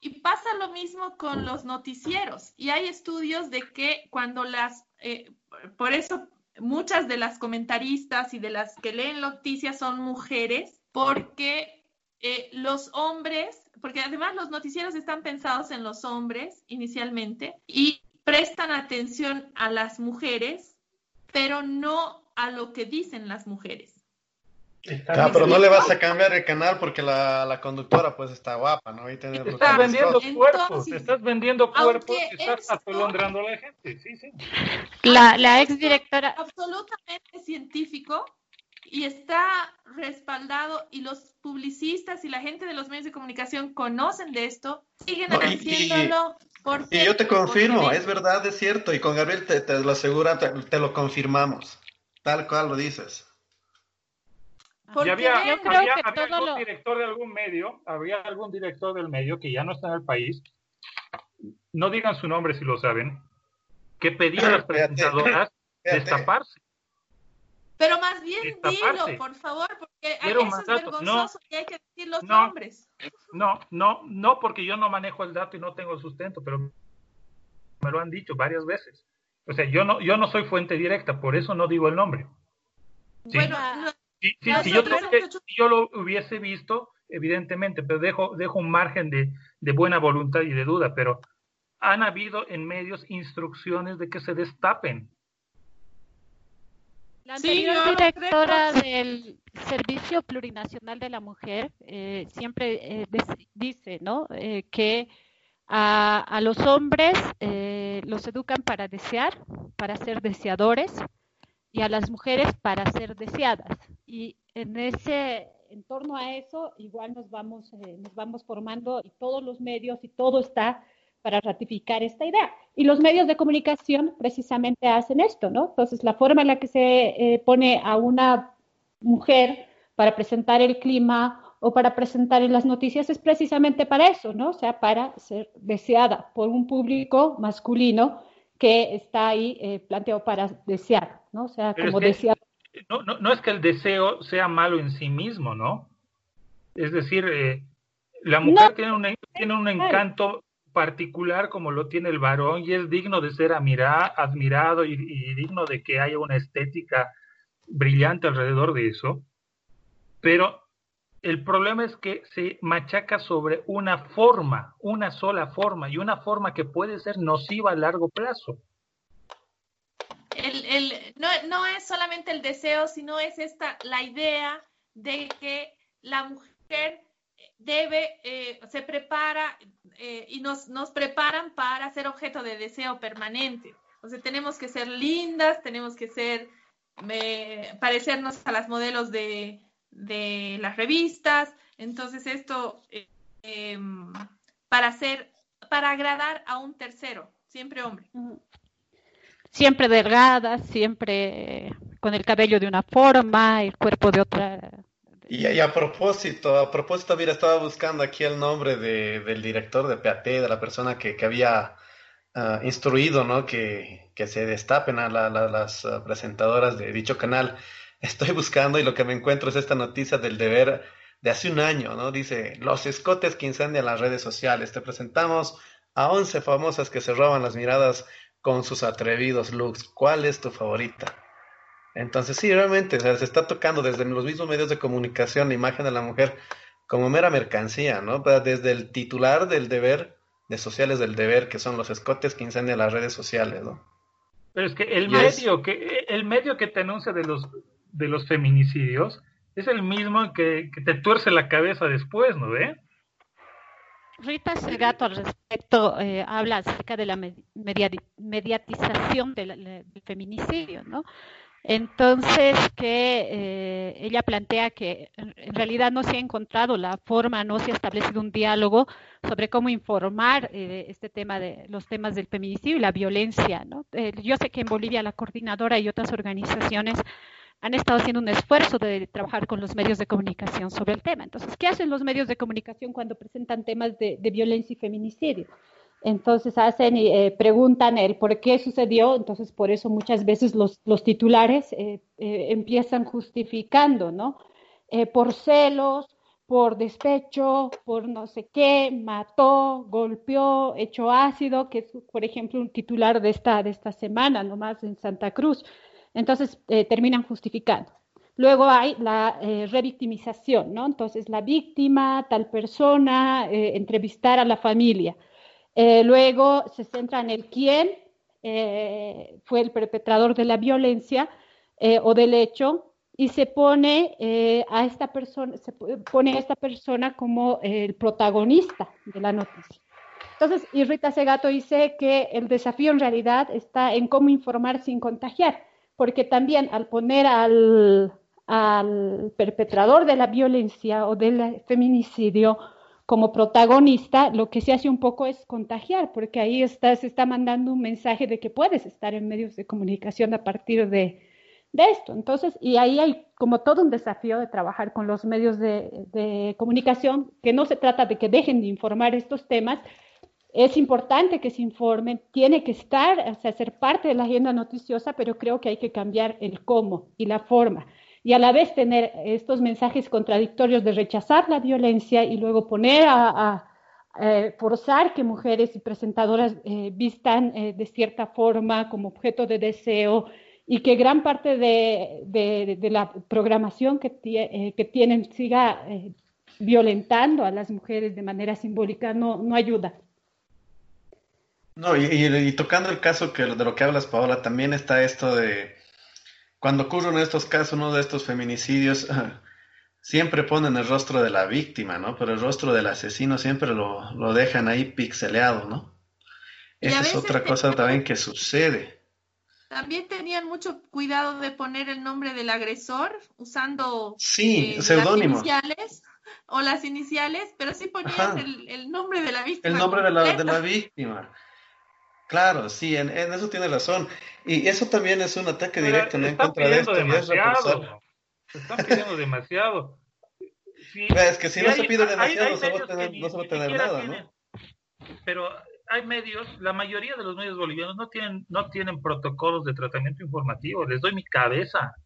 y pasa lo mismo con los noticieros. Y hay estudios de que cuando las, eh, por eso muchas de las comentaristas y de las que leen noticias son mujeres, porque eh, los hombres, porque además los noticieros están pensados en los hombres inicialmente y prestan atención a las mujeres, pero no a lo que dicen las mujeres. Ah, pero no le vas a cambiar el canal porque la, la conductora pues está guapa, ¿no? te estás vendiendo cuerpos, te estás vendiendo cuerpos y estás atolondrando a la gente, sí, sí. La, la ex directora. Absolutamente científico y está respaldado y los publicistas y la gente de los medios de comunicación conocen de esto, siguen haciéndolo. Y, y yo te confirmo, es verdad, es cierto, y con Gabriel te, te lo asegura, te lo confirmamos, tal cual lo dices. Había, algún director de algún medio, había algún director del medio que ya no está en el país, no digan su nombre si lo saben, que pedía a las presentadoras destaparse. Pero más bien dilo, por favor, porque eso es vergonzoso y hay que decir los nombres. No, no, no, porque yo no manejo el dato y no tengo el sustento, pero me lo han dicho varias veces. O sea, yo no, yo no soy fuente directa, por eso no digo el nombre. Bueno, si, yo, lo hubiese visto, evidentemente, pero dejo, dejo un margen de, de, buena voluntad y de duda, pero han habido en medios instrucciones de que se destapen. La anterior directora del Servicio Plurinacional de la Mujer eh, siempre eh, dice, ¿no? Eh, que a, a, los hombres los educan para desear, para ser deseadores, y a las mujeres para ser deseadas. Y en ese, en torno a eso, igual nos vamos, nos vamos formando y todos los medios y todo está para ratificar esta idea. Y los medios de comunicación precisamente hacen esto, ¿no? Entonces, la forma en la que se eh, pone a una mujer para presentar el clima o para presentar en las noticias es precisamente para eso, ¿no? O sea, para ser deseada por un público masculino que está ahí eh, planteado para desear, ¿no? O sea, como desear. No, no, no, es que el deseo sea malo en sí mismo, ¿no? Es decir, eh, la mujer tiene, un, tiene un encanto particular como lo tiene el varón y es digno de ser admirado y, digno de que haya una estética brillante alrededor de eso. Pero el problema es que se machaca sobre una forma, una sola forma y una forma que puede ser nociva a largo plazo. no, no es solamente el deseo, sino es esta la idea de que la mujer debe, eh, se prepara eh, y nos, nos preparan para ser objeto de deseo permanente. O sea, tenemos que ser lindas, tenemos que ser, parecernos a las modelos de, de las revistas. Entonces, esto em, para ser, para agradar a un tercero, siempre hombre. Siempre delgada, siempre con el cabello de una forma, el cuerpo de otra y, a propósito, a propósito, mira, estaba buscando aquí el nombre de, del director de PAT, de la persona que, que había ah, instruido, ¿no? Que, que se destapen a las ah, presentadoras de dicho canal. *laughs* Estoy buscando y lo que me encuentro es esta noticia del deber de hace un año, ¿no? Dice, los escotes que incendian las redes sociales. Te presentamos a 11 famosas que se roban las miradas con sus atrevidos looks. ¿Cuál es tu favorita? Entonces sí, realmente se está tocando desde los mismos medios de comunicación la imagen de la mujer como mera mercancía, ¿no? Desde el titular del deber, de sociales del deber, que son los escotes que incendian las redes sociales, ¿no? Pero es que el medio que el medio que te anuncia de los de los feminicidios es el mismo que, te tuerce la cabeza después, ¿no ve? Rita Segato al respecto eh, habla acerca de la mediatización del feminicidio, ¿no? Entonces, que eh, ella plantea que en realidad no se ha encontrado la forma, no se ha establecido un diálogo sobre cómo informar eh, este tema de los temas del feminicidio y la violencia. ¿no? Eh, yo sé que en Bolivia la coordinadora y otras organizaciones han estado haciendo un esfuerzo de trabajar con los medios de comunicación sobre el tema. Entonces, ¿qué hacen los medios de comunicación cuando presentan temas de violencia y feminicidio? Entonces hacen y eh, preguntan el por qué sucedió, entonces por eso muchas veces los, titulares eh, eh, empiezan justificando, ¿no? por celos, por despecho, por no sé qué, mató, golpeó, echó ácido, que es, por ejemplo, un titular de esta, de esta semana, nomás en Santa Cruz. Entonces terminan justificando. Luego hay la revictimización, ¿no? Entonces la víctima, tal persona, entrevistar a la familia. Eh, luego se centra en el quién eh, fue el perpetrador de la violencia eh, o del hecho y se pone a esta persona, se pone a esta persona como el protagonista de la noticia. Entonces, y Rita Segato dice que el desafío en realidad está en cómo informar sin contagiar, porque también al poner al, al perpetrador de la violencia o del feminicidio como protagonista, lo que se hace un poco es contagiar, porque ahí está, se está mandando un mensaje de que puedes estar en medios de comunicación a partir de, esto. Entonces, y ahí hay como todo un desafío de trabajar con los medios de, comunicación, que no se trata de que dejen de informar estos temas, es importante que se informen, tiene que estar, o sea, ser parte de la agenda noticiosa, pero creo que hay que cambiar el cómo y la forma y a la vez tener estos mensajes contradictorios de rechazar la violencia y luego poner a, eh, forzar que mujeres y presentadoras eh, vistan eh, de cierta forma como objeto de deseo y que gran parte de, la programación que, que tienen siga violentando a las mujeres de manera simbólica no, no ayuda. No, y, y, tocando el caso que, de lo que hablas, Paola, también está esto de cuando ocurren estos casos, uno de estos feminicidios, *laughs* siempre ponen el rostro de la víctima, ¿no? Pero el rostro del asesino siempre lo, lo dejan ahí pixeleado, ¿no? Esa es otra cosa también que sucede. También tenían mucho cuidado de poner el nombre del agresor usando sí, eh, o las iniciales, pero sí ponían el, nombre de la víctima. El nombre de la, de la, víctima. Claro, sí, en, eso tiene razón. Y eso también es un ataque directo en contra de esto. Demasiado. están pidiendo demasiado. es que si, no se pide demasiado, no se va a tener nada, ¿no? Pero hay medios, la mayoría de los medios bolivianos no tienen, no tienen protocolos de tratamiento informativo. Les doy mi cabeza.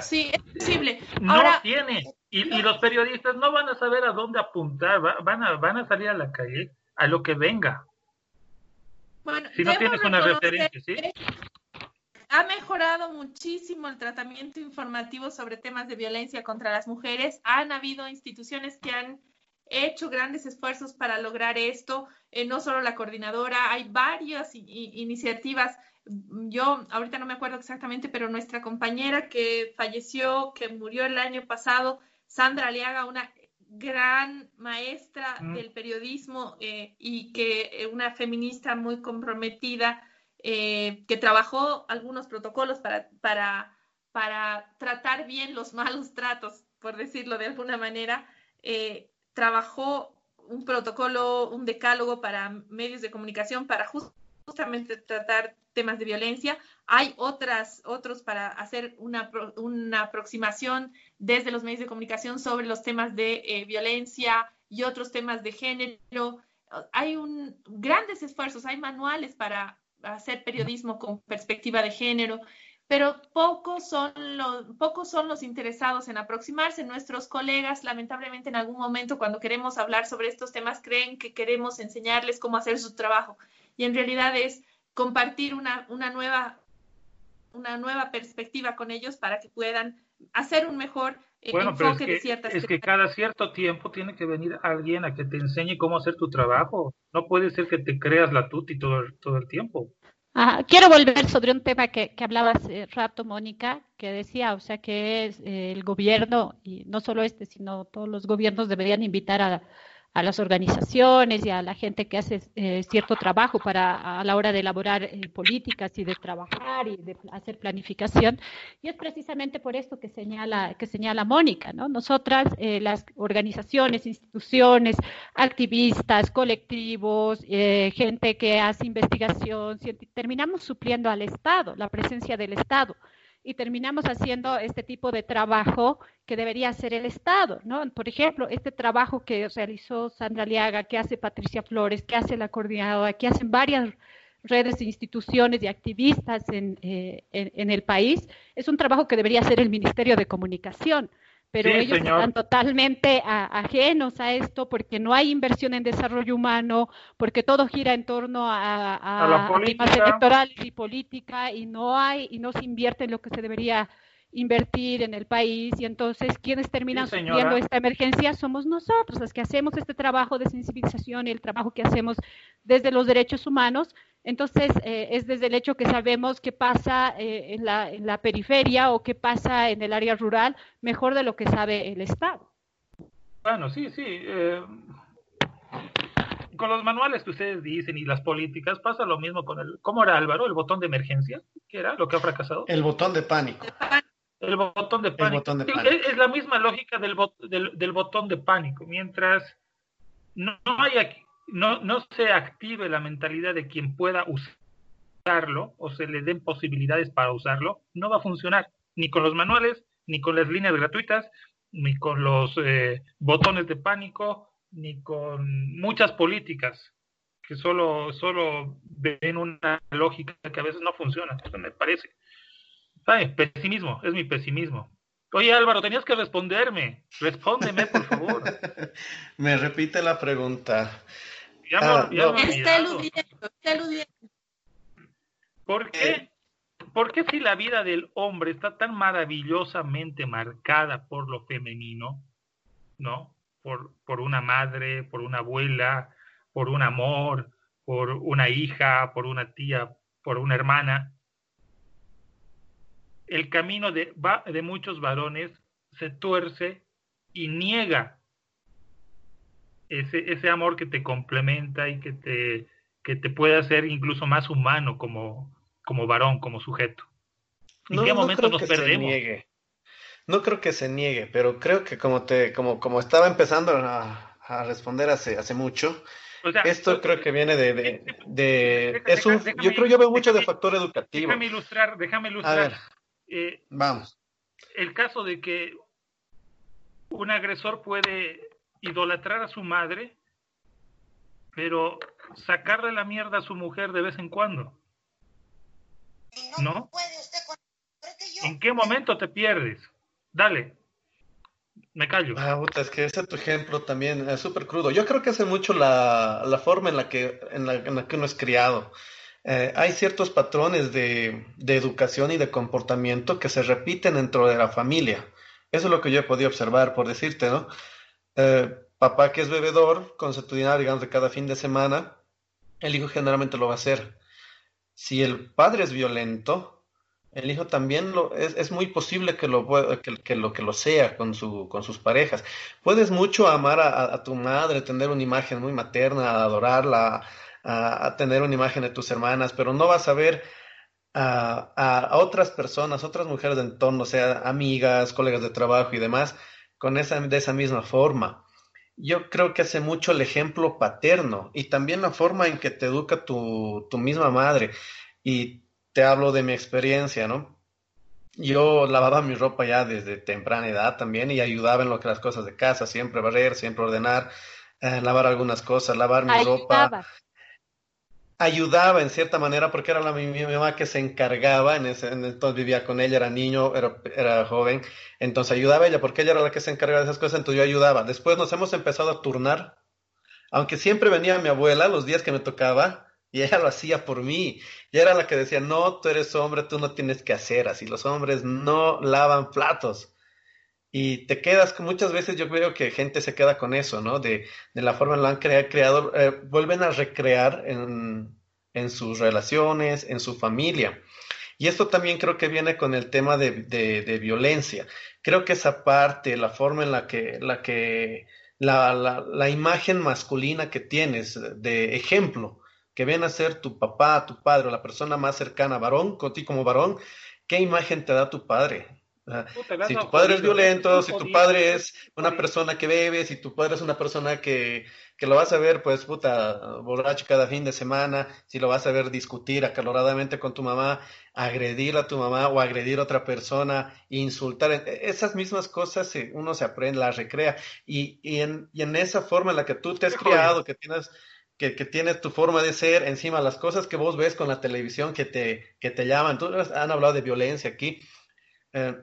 sí, es posible. no tiene. Y, y, los periodistas no van a saber a dónde apuntar. van, a, van a salir a la calle a lo que venga. Bueno, si no tienes una referencia, ¿sí? Ha mejorado muchísimo el tratamiento informativo sobre temas de violencia contra las mujeres. Han habido instituciones que han hecho grandes esfuerzos para lograr esto, eh, no solo la coordinadora, hay varias iniciativas. Yo ahorita no me acuerdo exactamente, pero nuestra compañera que falleció, que murió el año pasado, Sandra Aliaga, una gran maestra mm. del periodismo eh, y que eh, una feminista muy comprometida, que trabajó algunos protocolos para, para, para tratar bien los malos tratos, por decirlo de alguna manera, trabajó un protocolo, un decálogo para medios de comunicación para justamente tratar temas de violencia. Hay otras, otros para hacer una, una aproximación desde los medios de comunicación sobre los temas de eh, violencia y otros temas de género. Hay un, grandes esfuerzos, hay manuales para hacer periodismo con perspectiva de género pero pocos son, los, pocos son los interesados en aproximarse. Nuestros colegas, lamentablemente, en algún momento, cuando queremos hablar sobre estos temas, creen que queremos enseñarles cómo hacer su trabajo. Y en realidad es compartir una, una, nueva, una nueva perspectiva con ellos para que puedan hacer un mejor eh, enfoque de ciertas Es que cada cierto tiempo tiene que venir alguien a que te enseñe cómo hacer tu trabajo. No puede ser que te creas la tuti todo, todo el tiempo. Quiero volver sobre un tema que, que hablabas hace rato, Mónica, que decía, o sea, que es, eh, el gobierno, y no solo este, sino todos los gobiernos deberían invitar a, a las organizaciones y a la gente que hace eh, cierto trabajo para a la hora de elaborar eh, políticas y de trabajar y de hacer planificación. Y es precisamente por esto que señala, que señala Mónica, ¿no? Nosotras, eh, las organizaciones, instituciones, activistas, colectivos, gente que hace investigación, terminamos supliendo al Estado, la presencia del Estado y terminamos haciendo este tipo de trabajo que debería hacer el Estado, ¿no? Por ejemplo, este trabajo que realizó Sandra Liaga, que hace Patricia Flores, que hace la coordinadora, que hacen varias redes de instituciones y activistas en, eh, en el país, es un trabajo que debería hacer el Ministerio de Comunicación pero ellos están totalmente ajenos a esto porque no hay inversión en desarrollo humano, porque todo gira en torno a, a, temas electorales y política y no hay y no se invierte en lo que se debería invertir en el país. Y entonces quienes terminan sufriendo esta emergencia somos nosotros, los que hacemos este trabajo de sensibilización y el trabajo que hacemos desde los derechos humanos, entonces, eh, es desde el hecho que sabemos qué pasa eh, en, la, en, la, periferia o qué pasa en el área rural mejor de lo que sabe el Estado. Bueno, sí, sí. Eh, con los manuales que ustedes dicen y las políticas pasa lo mismo con el... ¿Cómo era Álvaro? ¿El botón de emergencia? ¿Qué era lo que ha fracasado? El botón de pánico. El botón de pánico. es, la misma lógica del, del, del botón de pánico. Mientras no, no hay aquí no, no se active la mentalidad de quien pueda usarlo o se le den posibilidades para usarlo, no va a funcionar ni con los manuales, ni con las líneas gratuitas, ni con los eh, botones de pánico, ni con muchas políticas que solo, solo ven una lógica que a veces no funciona, me parece. Ay, pesimismo, es mi pesimismo. Oye Álvaro, tenías que responderme. Respóndeme, por favor. *laughs* me repite la pregunta. Ah, está ¿Por qué? Eh. ¿Por qué si la vida del hombre está tan maravillosamente marcada por lo femenino, ¿no? Por, por una madre, por una abuela, por un amor, por una hija, por una tía, por una hermana. el camino de, de muchos varones se tuerce y niega ese, ese amor que te complementa y que te, que te puede hacer incluso más humano como, como varón, como sujeto. ¿En qué momento nos perdemos? No creo que se niegue, pero creo que como te, como, como estaba empezando a, a responder hace, hace mucho, esto creo que viene de, de, es un, yo creo yo veo mucho de factor educativo. Déjame ilustrar, déjame ilustrar. Eh, vamos. El caso de que un agresor puede idolatrar a su madre, pero sacarle la mierda a su mujer de vez en cuando. ¿No? ¿En qué momento te pierdes? Dale. Me callo. Ah, puta, es que ese tu ejemplo también es súper crudo. Yo creo que hace mucho la, la forma en la, que, en, la, en la que uno es criado. Eh, hay ciertos patrones de, de, educación y de comportamiento que se repiten dentro de la familia. Eso es lo que yo he podido observar, por decirte, ¿no? Eh, papá que es bebedor, consuetudinario, digamos, de cada fin de semana, el hijo generalmente lo va a hacer. Si el padre es violento, el hijo también lo, es, es muy posible que lo, que, lo, sea con, su, con sus parejas. Puedes mucho amar a, tu madre, tener una imagen muy materna, adorarla, a, a, tener una imagen de tus hermanas, pero no vas a ver a, a, otras personas, otras mujeres de entorno, sea amigas, colegas de trabajo y demás, con esa, de esa misma forma. Yo creo que hace mucho el ejemplo paterno y también la forma en que te educa tu, tu misma madre. Y te hablo de mi experiencia, ¿no? Yo lavaba mi ropa ya desde temprana edad también y ayudaba en lo que las cosas de casa, siempre barrer, siempre ordenar, eh, lavar algunas cosas, lavar mi ayudaba. ropa ayudaba en cierta manera porque era la, mi, mi mamá que se encargaba, entonces vivía con ella, era niño, era, era joven, entonces ayudaba ella porque ella era la que se encargaba de esas cosas, entonces yo ayudaba. Después nos hemos empezado a turnar, aunque siempre venía mi abuela los días que me tocaba y ella lo hacía por mí. Y era la que decía, no, tú eres hombre, tú no tienes que hacer así, los hombres no lavan platos. Y te quedas, muchas veces yo creo que gente se queda con eso, ¿no? De, de la forma en la han creado, eh, vuelven a recrear en, en, sus relaciones, en su familia. Y esto también creo que viene con el tema de, de, violencia. Creo que esa parte, la forma en la que, la que, la, la, imagen masculina que tienes de ejemplo, que viene a ser tu papá, tu padre, o la persona más cercana, varón, contigo como varón, ¿qué imagen te da tu padre? Si tu padre es violento, si tu padre es una persona que bebe, si tu padre es una persona que, que lo vas a ver, pues, puta, borracho cada fin de semana, si lo vas a ver discutir acaloradamente con tu mamá, agredir a tu mamá o agredir a otra persona, insultar, e, esas mismas cosas uno se aprende, las recrea, y, y, en, y en esa forma en la que tú te has criado, que tienes que, que, tienes tu forma de ser, encima las cosas que vos ves con la televisión que te, que te llaman, tú han hablado de violencia aquí, eh,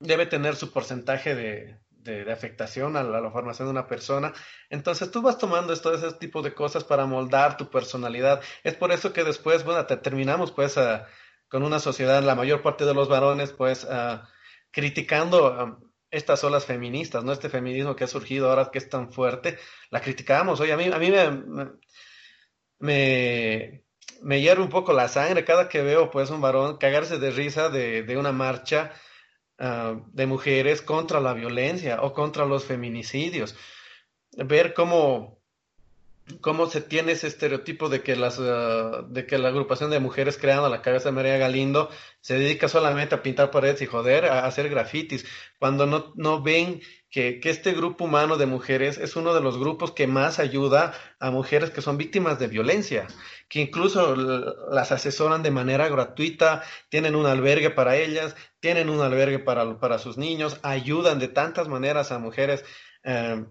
debe tener su porcentaje de, de, afectación a la, formación de una persona. Entonces tú vas tomando todo ese tipo de cosas para moldar tu personalidad. Es por eso que después, bueno, te terminamos pues uh, con una sociedad, la mayor parte de los varones pues uh, criticando um, estas olas feministas, ¿no? Este feminismo que ha surgido ahora que es tan fuerte, la criticamos. Oye, a mí, a mí me, me, me, me hierve un poco la sangre cada que veo pues un varón cagarse de risa de, de una marcha uh, de mujeres contra la violencia o contra los feminicidios. Ver cómo, cómo se tiene ese estereotipo de que, las, uh, de que la agrupación de mujeres creando la cabeza de María Galindo se dedica solamente a pintar paredes y joder, a hacer grafitis, cuando no, no ven que, que, este grupo humano de mujeres es uno de los grupos que más ayuda a mujeres que son víctimas de violencia, que incluso las asesoran de manera gratuita, tienen un albergue para ellas, tienen un albergue para, para sus niños, ayudan de tantas maneras a mujeres eh,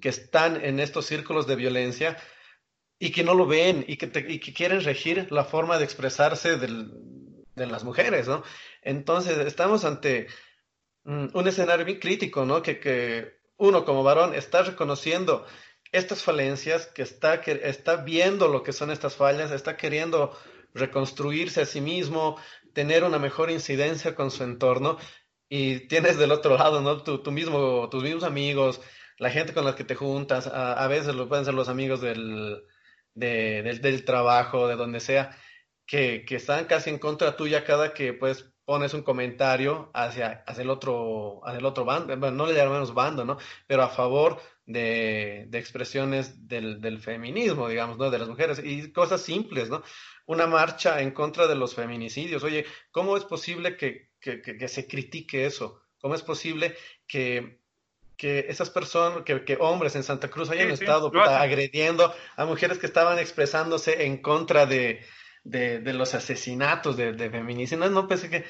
que están en estos círculos de violencia y que no lo ven y que, y que quieren regir la forma de expresarse de las mujeres, ¿no? Entonces, estamos ante un escenario bien crítico, ¿no? Que, que uno como varón está reconociendo estas falencias, que está, que está viendo lo que son estas fallas, está queriendo reconstruirse a sí mismo, tener una mejor incidencia con su entorno y tienes del otro lado, ¿no? Tu, tu mismo, tus mismos amigos, la gente con la que te juntas, a, veces lo pueden ser los amigos del, de, del, del, trabajo, de donde sea, que, que están casi en contra tuya cada que pues pones un comentario hacia, hacia el otro, hacia el otro bando, bueno, no le llamamos bando, ¿no? Pero a favor de, de expresiones del, del, feminismo, digamos, ¿no? De las mujeres y cosas simples, ¿no? Una marcha en contra de los feminicidios. Oye, ¿cómo es posible que, que, que, se critique eso? ¿Cómo es posible que, que esas personas, que, que, hombres en Santa Cruz hayan estado agrediendo a mujeres que estaban expresándose en contra de, de, de los asesinatos de, de feminicidios? No, pensé que...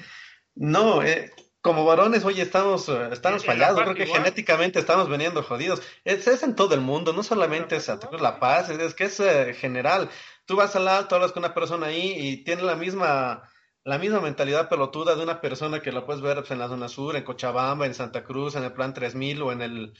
No, eh, como varones, oye, estamos, eh, estamos fallados, creo que genéticamente estamos veniendo jodidos. Es, es, en todo el mundo, no solamente es La Paz, es, que es eh, general. Tú vas al alto, hablas con una persona ahí y tiene la misma, la misma mentalidad pelotuda de una persona que la puedes ver pues, en la zona sur, en Cochabamba, en Santa Cruz, en el Plan 3000 o en el,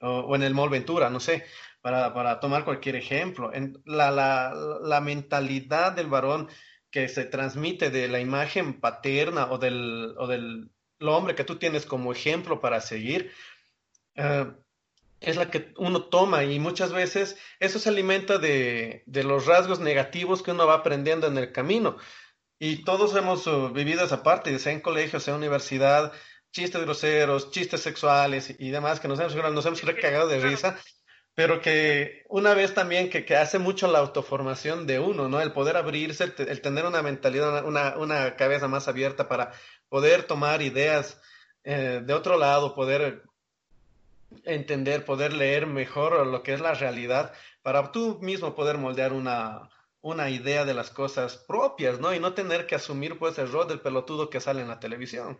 o, en el Mall Ventura, no sé, para, para tomar cualquier ejemplo. En la, la, la mentalidad del varón que se transmite de la imagen paterna o del, o del lo hombre que tú tienes como ejemplo para seguir, uh, es la que uno toma y muchas veces eso se alimenta de, de, los rasgos negativos que uno va aprendiendo en el camino. Y todos hemos uh, vivido esa parte, sea en colegio, sea en universidad, chistes groseros, chistes sexuales y, y demás, que nos hemos, nos hemos recagado de risa pero que una vez también que, que, hace mucho la autoformación de uno, ¿no? El poder abrirse, el, el tener una mentalidad, una, una, cabeza más abierta para poder tomar ideas eh, de otro lado, poder entender, poder leer mejor lo que es la realidad, para tú mismo poder moldear una, una idea de las cosas propias, ¿no? Y no tener que asumir pues el rol del pelotudo que sale en la televisión.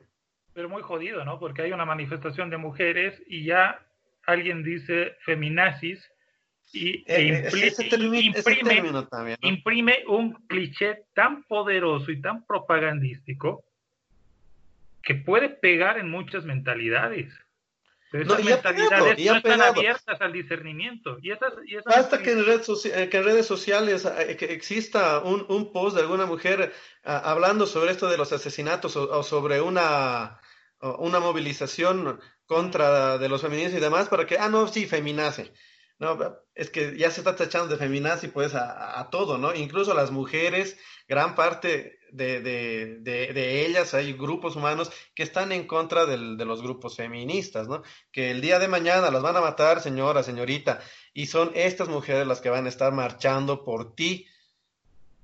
Pero muy jodido, ¿no? Porque hay una manifestación de mujeres y ya alguien dice feminazis y e imprime, un cliché tan poderoso y tan propagandístico que puede pegar en muchas mentalidades. Pero esas mentalidades no están abiertas al discernimiento. Y esas, y esas Basta que en, eh, que en, redes sociales eh, que exista un, un, post de alguna mujer uh, hablando sobre esto de los asesinatos o, o sobre una, una movilización contra de los feministas y demás para que, ah, no, sí, feminace. No, es que ya se está tachando de feminazi pues a, a, todo, ¿no? Incluso las mujeres, gran parte de, de, ellas, hay grupos humanos que están en contra del, de los grupos feministas, ¿no? Que el día de mañana las van a matar, señora, señorita, y son estas mujeres las que van a estar marchando por ti,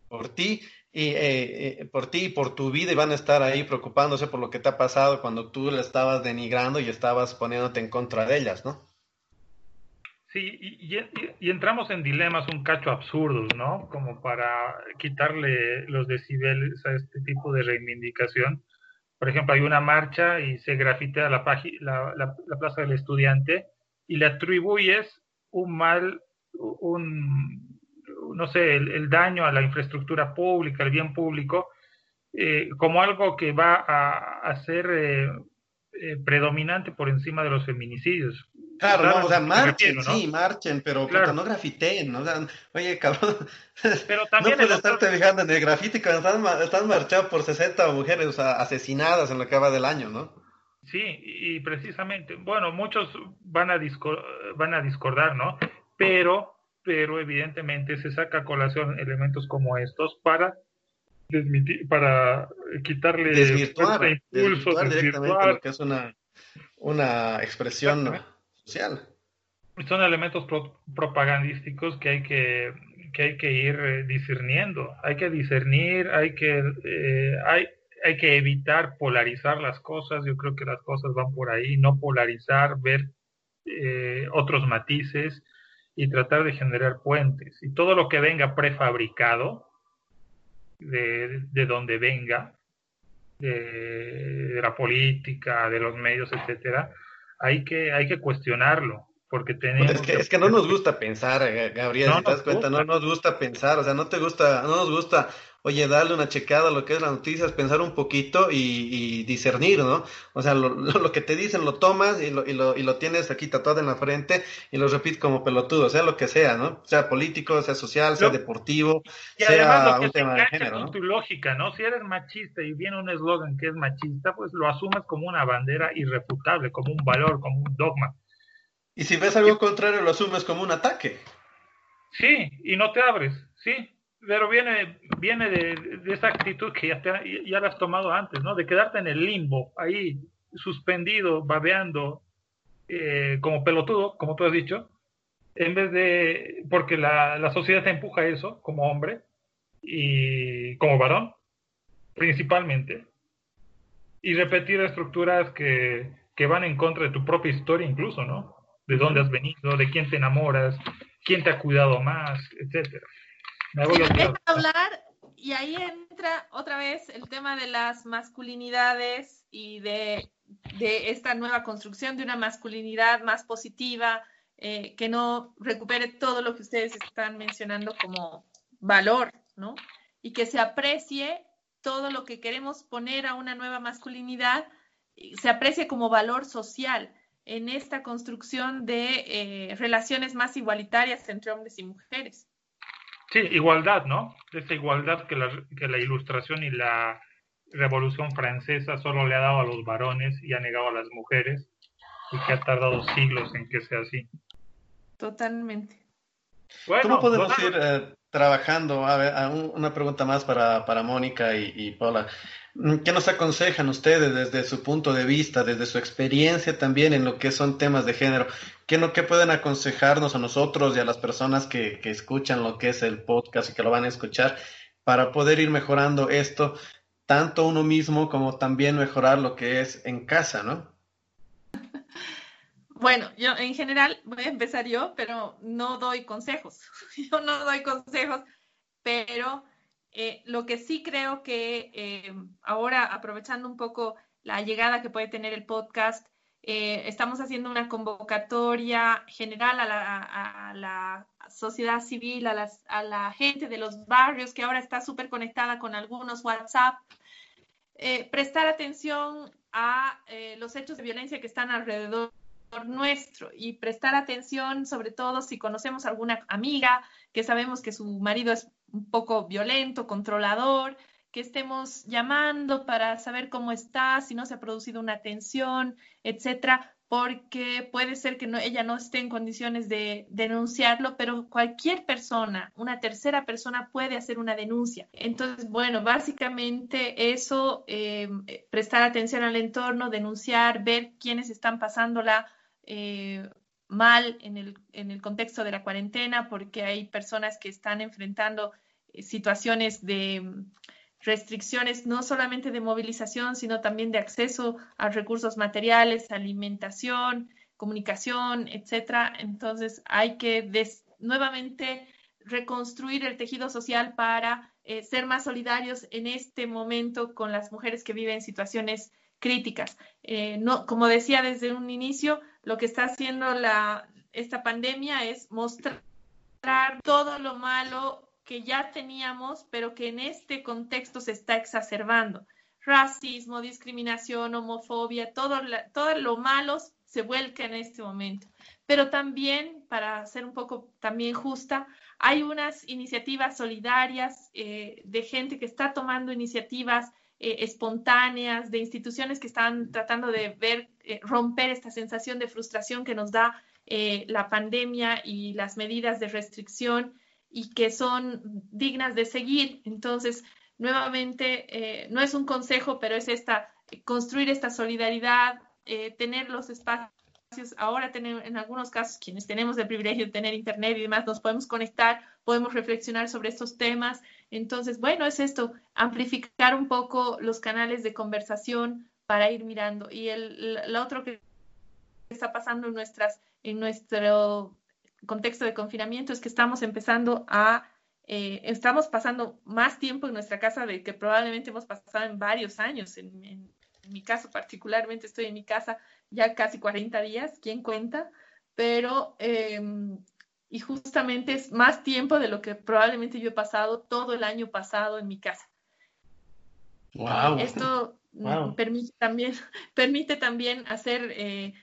por ti, y eh, eh, por ti y por tu vida y van a estar ahí preocupándose por lo que te ha pasado cuando tú le estabas denigrando y estabas poniéndote en contra de ellas, ¿no? Sí, y, y, entramos en dilemas un cacho absurdos, ¿no? Como para quitarle los decibeles a este tipo de reivindicación. Por ejemplo, hay una marcha y se grafitea la, la, la, la plaza del estudiante y le atribuyes un mal, un, no sé, el, daño a la infraestructura pública, el bien público, eh, como algo que va a, a ser eh, eh, predominante por encima de los feminicidios. Claro, no, o sea, marchen, refiero, ¿no? sí, marchen, pero claro. no grafiteen, ¿no? O sea, oye, cabrón, *laughs* pero también no puedes otro... estarte fijando en el grafiti cuando están, están marchados por 60 mujeres o sea, asesinadas en lo que va del año, ¿no? Sí, y precisamente, bueno, muchos van a, van a discordar, ¿no? Pero pero evidentemente se saca a colación elementos como estos para desmitir, para quitarle desvirtuar, impulso, desvirtuar directamente lo que es una, una expresión Son elementos pro propagandísticos que hay que, que hay que ir eh, discerniendo. Hay que discernir, hay que, eh, hay, hay que evitar polarizar las cosas. Yo creo que las cosas van por ahí, no polarizar, ver eh, otros matices y tratar de generar puentes. Y todo lo que venga prefabricado, de, de donde venga, de, la política, de los medios, etcétera, hay que, hay que cuestionarlo. Porque tenemos es, que, es que no nos gusta pensar, Gabriel, no si te das cuenta, gusta. no nos gusta pensar, o sea, no te gusta, no nos gusta oye, darle una checada a lo que es las noticias, pensar un poquito y, y discernir, ¿no? O sea, lo, lo, lo, que te dicen lo tomas y lo, y, lo, y lo tienes aquí tatuado en la frente y lo repites como pelotudo, sea lo que sea, ¿no? Sea político, sea social, sea deportivo, y sea un tema de género, con ¿no? tu lógica, ¿no? Si eres machista y viene un eslogan que es machista, pues lo asumes como una bandera irrefutable, como un valor, como un dogma. Y si ves algo contrario, lo asumes como un ataque. Sí, y no te abres, sí, pero viene, viene de, esa actitud que ya, te, ya la has tomado antes, ¿no? De quedarte en el limbo, ahí suspendido, babeando, eh, como pelotudo, como tú has dicho, en vez de, porque la, la sociedad te empuja a eso como hombre y como varón, principalmente, y repetir estructuras que, que van en contra de tu propia historia incluso, ¿no? De dónde has venido, de quién te enamoras, quién te ha cuidado más, etcétera. Voy a hablar y ahí entra otra vez el tema de las masculinidades y de, de esta nueva construcción de una masculinidad más positiva, eh, que no recupere todo lo que ustedes están mencionando como valor, ¿no? Y que se aprecie todo lo que queremos poner a una nueva masculinidad, se aprecie como valor social en esta construcción de eh, relaciones más igualitarias entre hombres y mujeres. Sí, igualdad, ¿no? Esa igualdad que la, que la ilustración y la revolución francesa solo le ha dado a los varones y ha negado a las mujeres y que ha tardado siglos en que sea así. Totalmente. ¿Cómo podemos ir eh, trabajando? A ver, una pregunta más para, para Mónica y, y, Paula. Mm, ¿Qué nos aconsejan ustedes desde su punto de vista, desde su experiencia también en lo que son temas de género? ¿Qué, no, qué pueden aconsejarnos a nosotros y a las personas que, que escuchan lo que es el podcast y que lo van a escuchar para poder ir mejorando esto, tanto uno mismo como también mejorar lo que es en casa, ¿no? *laughs* Bueno, yo en general voy a empezar yo, pero no doy consejos. *laughs* Yo no doy consejos, pero eh, lo que sí creo que eh, ahora, aprovechando un poco la llegada que puede tener el podcast, eh, estamos haciendo una convocatoria general a la, sociedad civil, a, a, la gente de los barrios que ahora está súper conectada con algunos WhatsApp. prestar atención a los hechos de violencia que están alrededor nuestro y prestar atención, sobre todo si conocemos alguna amiga que sabemos que su marido es un poco violento, controlador, que estemos llamando para saber cómo está, si no se ha producido una tensión, etcétera, porque puede ser que no, ella no esté en condiciones de denunciarlo, pero cualquier persona, una tercera persona puede hacer una denuncia. Entonces, bueno, básicamente eso, eh, prestar atención al entorno, denunciar, ver quiénes están pasándola eh, mal en el, en el, contexto de la cuarentena porque hay personas que están enfrentando eh, situaciones de mm, restricciones no solamente de movilización, sino también de acceso a recursos materiales, alimentación, comunicación, etcétera. Entonces hay que nuevamente reconstruir el tejido social para eh, ser más solidarios en este momento con las mujeres que viven situaciones críticas. no, como decía desde un inicio, lo que está haciendo la, esta pandemia es mostrar todo lo malo que ya teníamos, pero que en este contexto se está exacerbando. Racismo, discriminación, homofobia, todo, todo lo malo se vuelca en este momento. Pero también, para ser un poco también justa, hay unas iniciativas solidarias eh, de gente que está tomando iniciativas eh, espontáneas, de instituciones que están tratando de ver, eh, romper esta sensación de frustración que nos da eh, la pandemia y las medidas de restricción y que son dignas de seguir. Entonces, nuevamente, no es un consejo, pero es esta, construir esta solidaridad, tener los espacios ahora tenemos, en algunos casos, quienes tenemos el privilegio de tener internet y demás, nos podemos conectar, podemos reflexionar sobre estos temas. Entonces, bueno, es esto, amplificar un poco los canales de conversación para ir mirando. Y el, otro que está pasando en, nuestras, en nuestro contexto de confinamiento es que estamos empezando a, eh, estamos pasando más tiempo en nuestra casa de que probablemente hemos pasado en varios años. En, en mi caso particularmente estoy en mi casa ya casi 40 días, ¿quién cuenta? Pero, em, y justamente es más tiempo de lo que probablemente yo he pasado todo el año pasado en mi casa. Wow. Esto permite también, *laughs* permite también hacer eh,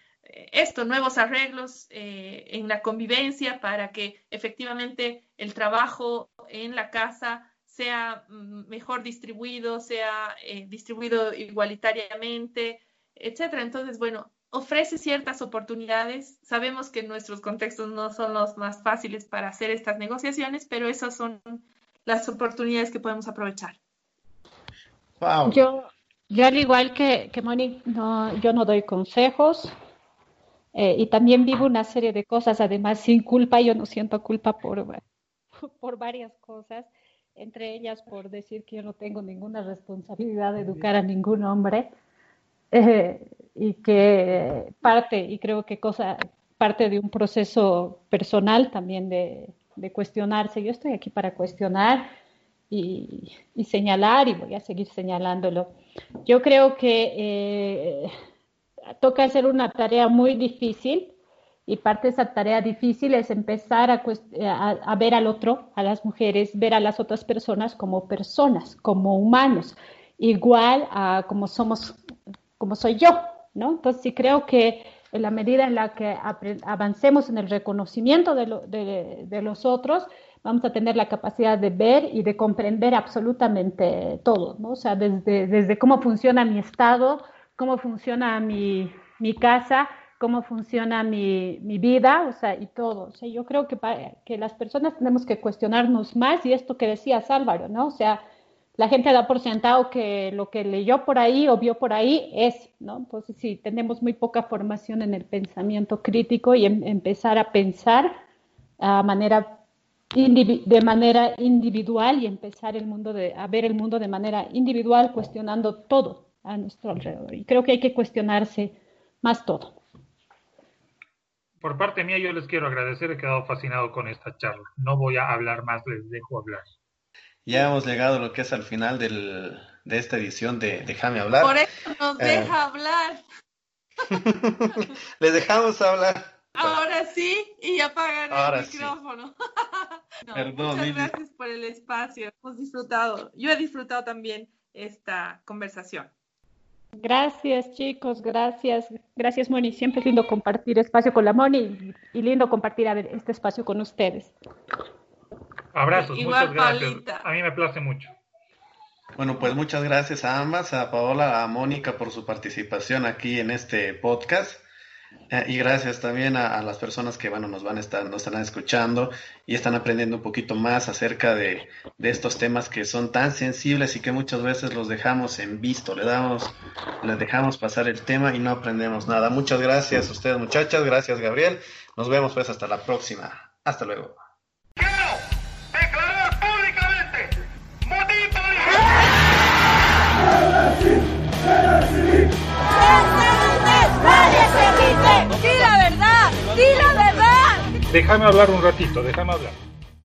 esto, nuevos arreglos eh, en la convivencia para que efectivamente el trabajo en la casa sea mm, mejor distribuido, sea eh, distribuido igualitariamente, etcétera. Entonces, bueno, ofrece ciertas oportunidades. Sabemos que nuestros contextos no son los más fáciles para hacer estas negociaciones, pero esas son las oportunidades que podemos aprovechar. Yo, yo al igual que, que Moni, no, yo no doy consejos eh, y también vivo una serie de cosas, además sin culpa, yo no siento culpa por, *laughs* por varias cosas, entre ellas por decir que yo no tengo ninguna responsabilidad de educar a ningún hombre eh, *laughs* y que parte, y creo que cosa, parte de un proceso personal también de, de cuestionarse. Yo estoy aquí para cuestionar y, señalar y voy a seguir señalándolo. Yo creo que eh, toca hacer una tarea muy difícil y parte de esa tarea difícil es empezar a, a, ver al otro, a las mujeres, ver a las otras personas como personas, como humanos, igual a como somos, como soy yo, ¿no? Entonces sí creo que en la medida en la que avancemos en el reconocimiento de, los otros, vamos a tener la capacidad de ver y de comprender absolutamente todo, ¿no? O sea, desde, cómo funciona mi estado, cómo funciona mi, mi casa, cómo funciona mi, mi, vida, o sea, y todo. O sea, yo creo que, que las personas tenemos que cuestionarnos más y esto que decía Álvaro, ¿no? O sea, la gente da por sentado que lo que leyó por ahí o vio por ahí es, ¿no? Entonces, sí, tenemos muy poca formación en el pensamiento crítico y em, empezar a pensar a manera de manera individual y empezar el mundo de, a ver el mundo de manera individual, cuestionando todo a nuestro alrededor. Y creo que hay que cuestionarse más todo. Por parte mía, yo les quiero agradecer, he quedado fascinado con esta charla. No voy a hablar más, les dejo hablar. Ya hemos llegado a lo que es al final del, de esta edición de Déjame hablar. Por eso nos eh, deja hablar. *laughs* Les dejamos hablar. Ahora sí, y apagan el micrófono. *laughs* muchas gracias por el espacio. Hemos disfrutado. Yo he disfrutado también esta conversación. Gracias, chicos, gracias. Gracias, Moni. Siempre es lindo compartir espacio con la Moni y lindo compartir este espacio con ustedes. Abrazos, muchas gracias. A mí me place mucho. Bueno, pues muchas gracias a ambas, a Paola, a Mónica por su participación aquí en este podcast. Eh, y gracias también a, las personas que bueno, nos van a estar, nos están escuchando y están aprendiendo un poquito más acerca de, de, estos temas que son tan sensibles y que muchas veces los dejamos en visto, le damos, les dejamos pasar el tema y no aprendemos nada. Muchas gracias a ustedes muchachas, gracias Gabriel. Nos vemos pues hasta la próxima. Hasta luego. ¡Di la verdad! ¡Di la verdad! Déjame hablar un ratito, déjame hablar.